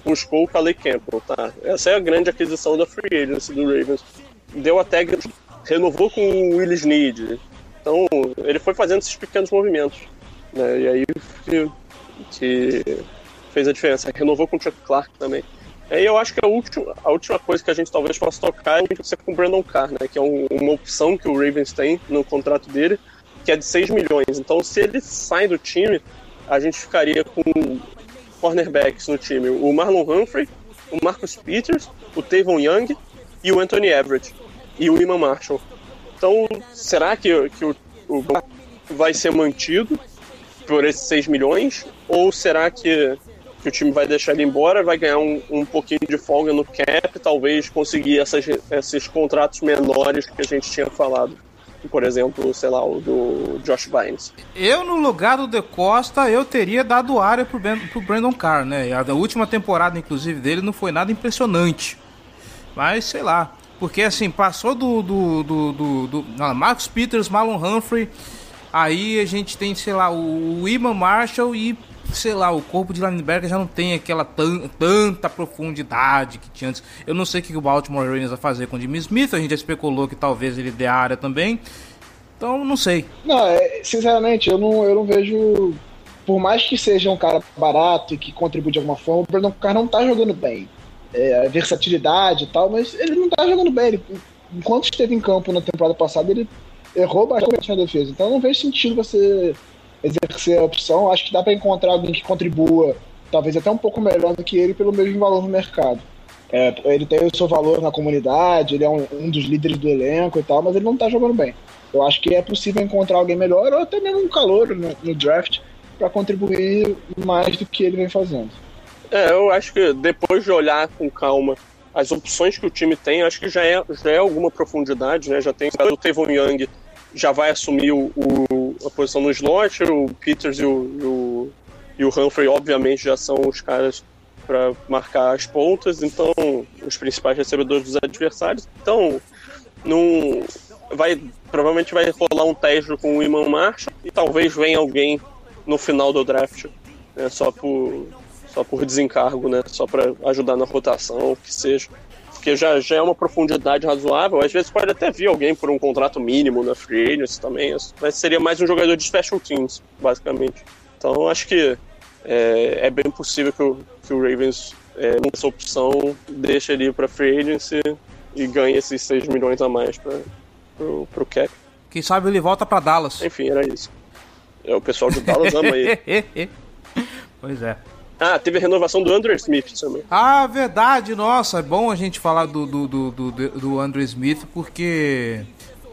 buscou o Calais Campbell, tá? Essa é a grande aquisição da Free Agency do Ravens. Deu até. renovou com o Willis Need. Então, ele foi fazendo esses pequenos movimentos. Né? E aí que, que fez a diferença. Renovou com o Chuck Clark também. Aí eu acho que a última, a última coisa que a gente talvez possa tocar é o que com o Brandon Carr, né? Que é um- uma opção que o Ravens tem no contrato dele, que é de 6 milhões. Então, se ele sai do time, a gente ficaria com cornerbacks no time. O Marlon Humphrey, o Marcus Peters, o Tavon Young e o Anthony Everett. E o Iman Marshall. Então, será que, que o, o vai ser mantido por esses 6 milhões? Ou será que, que o time vai deixar ele embora, vai ganhar um, um pouquinho de folga no cap, talvez conseguir essas, esses contratos menores que a gente tinha falado? Por exemplo, sei lá, o do Josh Bynes. Eu, no lugar do De Costa, eu teria dado área pro, ben, pro Brandon Carr, né? A última temporada, inclusive, dele não foi nada impressionante. Mas, sei lá. Porque, assim, passou do... do, do, do, do ah, Marcus Peters, Marlon Humphrey. Aí a gente tem, sei lá, o Iman Marshall e, sei lá, o corpo de linebacker já não tem aquela tan- tanta profundidade que tinha antes. Eu não sei o que o Baltimore Ravens vai fazer com o Jimmy Smith. A gente já especulou que talvez ele dê área também. Então, não sei. Não, é, sinceramente, eu não, eu não vejo. Por mais que seja um cara barato e que contribui de alguma forma, o Brandon Carr não tá jogando bem. É, a versatilidade e tal, mas ele não tá jogando bem. Ele, enquanto esteve em campo na temporada passada, ele errou bastante na defesa. Então eu não vejo sentido você exercer a opção. Acho que dá para encontrar alguém que contribua, talvez até um pouco melhor do que ele, pelo mesmo valor no mercado. É, ele tem o seu valor na comunidade, ele é um, um dos líderes do elenco e tal, mas ele não tá jogando bem. Eu acho que é possível encontrar alguém melhor ou até mesmo um calor no, no draft para contribuir mais do que ele vem fazendo. É, eu acho que depois de olhar com calma as opções que o time tem, acho que já é, já é alguma profundidade, né? Já tem o Tavon Young, já vai assumir o, o- a posição no slot, o Peters e o, e o, e o Humphrey, obviamente, já são os caras para marcar as pontas, então os principais recebedores dos adversários. Então, não vai provavelmente vai rolar um teste com o Iman Marshall e talvez venha alguém no final do draft, né, só por só por desencargo, né, só para ajudar na rotação, o que seja. Porque já, já é uma profundidade razoável, às vezes pode até vir alguém por um contrato mínimo na free agency também, mas seria mais um jogador de special teams, basicamente. Então eu acho que é, é bem possível que o, que o Ravens é, essa opção deixe ele para free agency e ganhe esses 6 milhões a mais para pro, pro cap. Quem sabe ele volta pra Dallas. Enfim, era isso. É, o pessoal de Dallas ama ele. pois é. Ah, teve a renovação do Andrew Smith também. Ah, verdade, nossa, é bom a gente falar do, do, do, do, do Andrew Smith, porque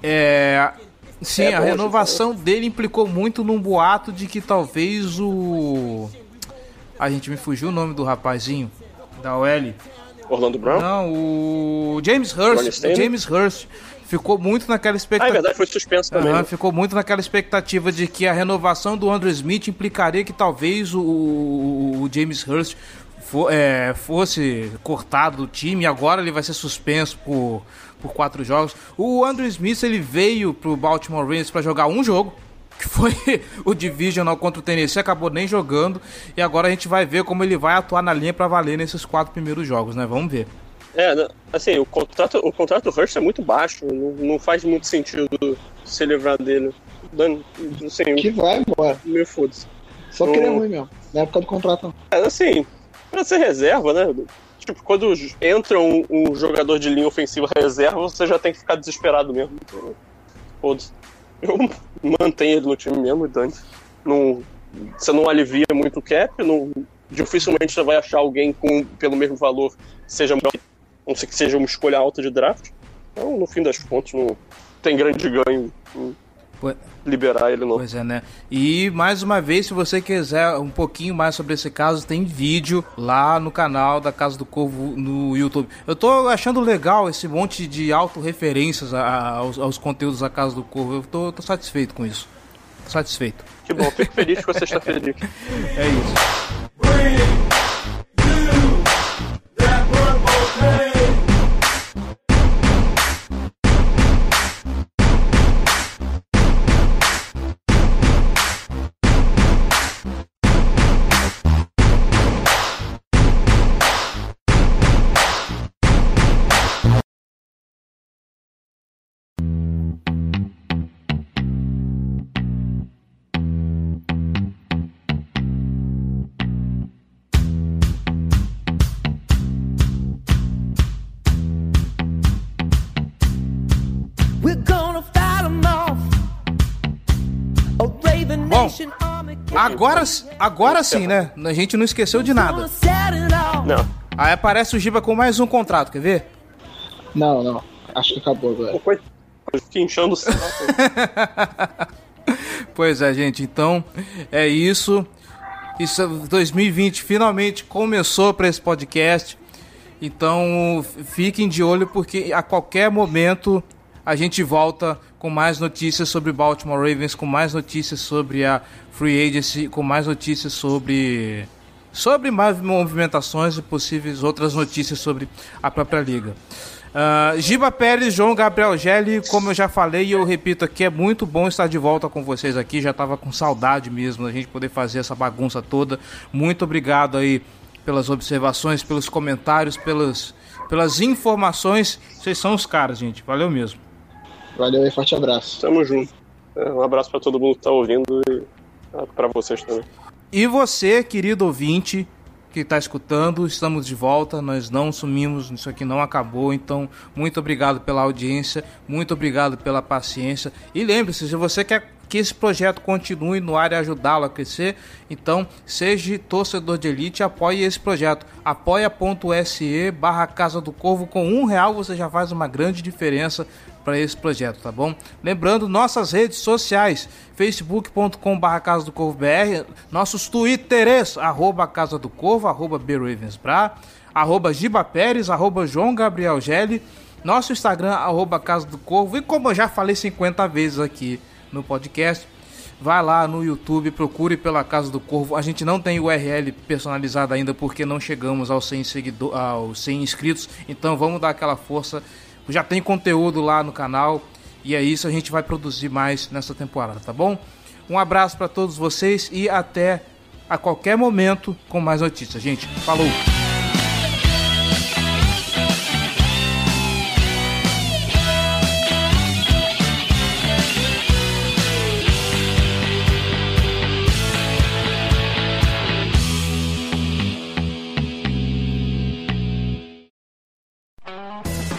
é, sim, É a renovação dele implicou muito num boato de que talvez o. A gente me fugiu o nome do rapazinho da OL. Orlando Brown? Não, o James Hurst. James Hurst ficou muito naquela Ah, é expectativa. verdade, foi suspenso também. Aham, né? ficou muito naquela expectativa de que a renovação do Andrew Smith implicaria que talvez o, o- o James Hurst fo- é, fosse cortado do time e agora ele vai ser suspenso por, por quatro jogos. O Andrew Smith ele veio pro Baltimore Ravens para jogar um jogo. Que foi o Divisional contra o Tennessee, acabou nem jogando. E agora a gente vai ver como ele vai atuar na linha para valer nesses quatro primeiros jogos, né? Vamos ver. É, assim, o contrato, o contrato do Hurst é muito baixo, não, não faz muito sentido se livrar dele. Dan- Assim, Que vai embora. me foda-se. Só que ele é ruim mesmo. Na época do contrato, não. É, assim, pra ser reserva, né? tipo, quando entra um, um jogador de linha ofensiva reserva, você já tem que ficar desesperado mesmo. Então, foda-se. Eu mantenho ele no time mesmo, Dante. Não, você não alivia muito o cap, não, dificilmente você vai achar alguém com, pelo mesmo valor seja melhor, não sei que seja uma escolha alta de draft. Então, no fim das contas, não tem grande ganho em Pois- liberar ele, não. Pois é, né? E mais uma vez, se você quiser um pouquinho mais sobre esse caso, tem vídeo lá no canal da Casa do Corvo no YouTube. Eu tô achando legal esse monte de autorreferências a- a- aos, aos conteúdos da Casa do Corvo. Eu tô, tô satisfeito com isso. Tô satisfeito. Que bom, fico feliz que você está feliz. É isso. Agora, agora sim, né? A gente não esqueceu de nada. Não, Aí aparece o Giba com mais um contrato, quer ver? Não, não. Acho que acabou agora. fiquei inchando o saco. Pois é, gente. Então, é isso. Isso 2020 finalmente começou para esse podcast. Então, fiquem de olho porque a qualquer momento a gente volta com mais notícias sobre Baltimore Ravens, com mais notícias sobre a Free Agency, com mais notícias sobre sobre mais movimentações e possíveis outras notícias sobre a própria liga. Ah, Giba Pérez, João Gabriel Gelli, como eu já falei e eu repito aqui, é muito bom estar de volta com vocês aqui. Já estava com saudade mesmo da gente poder fazer essa bagunça toda. Muito obrigado aí pelas observações, pelos comentários, pelas, pelas informações. Vocês são os caras, gente. Valeu mesmo. Valeu e forte abraço. Tamo junto. É, Um abraço pra todo mundo que tá ouvindo e ah, pra vocês também. E você, querido ouvinte, que está escutando, estamos de volta, nós não sumimos, isso aqui não acabou, então muito obrigado pela audiência, muito obrigado pela paciência. E lembre-se, se você quer que esse projeto continue no ar e ajudá-lo a crescer, então seja torcedor de elite e apoie esse projeto. apoia.se barra Casa do Corvo, com um real você já faz uma grande diferença para esse projeto, tá bom? Lembrando, nossas redes sociais, facebook.com barra Casa do Corvo BR, nossos twitters, arroba Casa do Corvo, arroba BRavensBra, arroba Giba arroba João Gabriel Gelli, nosso Instagram, arroba Casa do Corvo, e como eu já falei 50 vezes aqui no podcast, vai lá no YouTube, procure pela Casa do Corvo. A gente não tem URL personalizada ainda porque não chegamos aos 100, seguidor, aos 100 inscritos, então vamos dar aquela força. Já tem conteúdo lá no canal e é isso, a gente vai produzir mais nessa temporada, tá bom? Um abraço para todos vocês e até a qualquer momento com mais notícias, gente. Falou!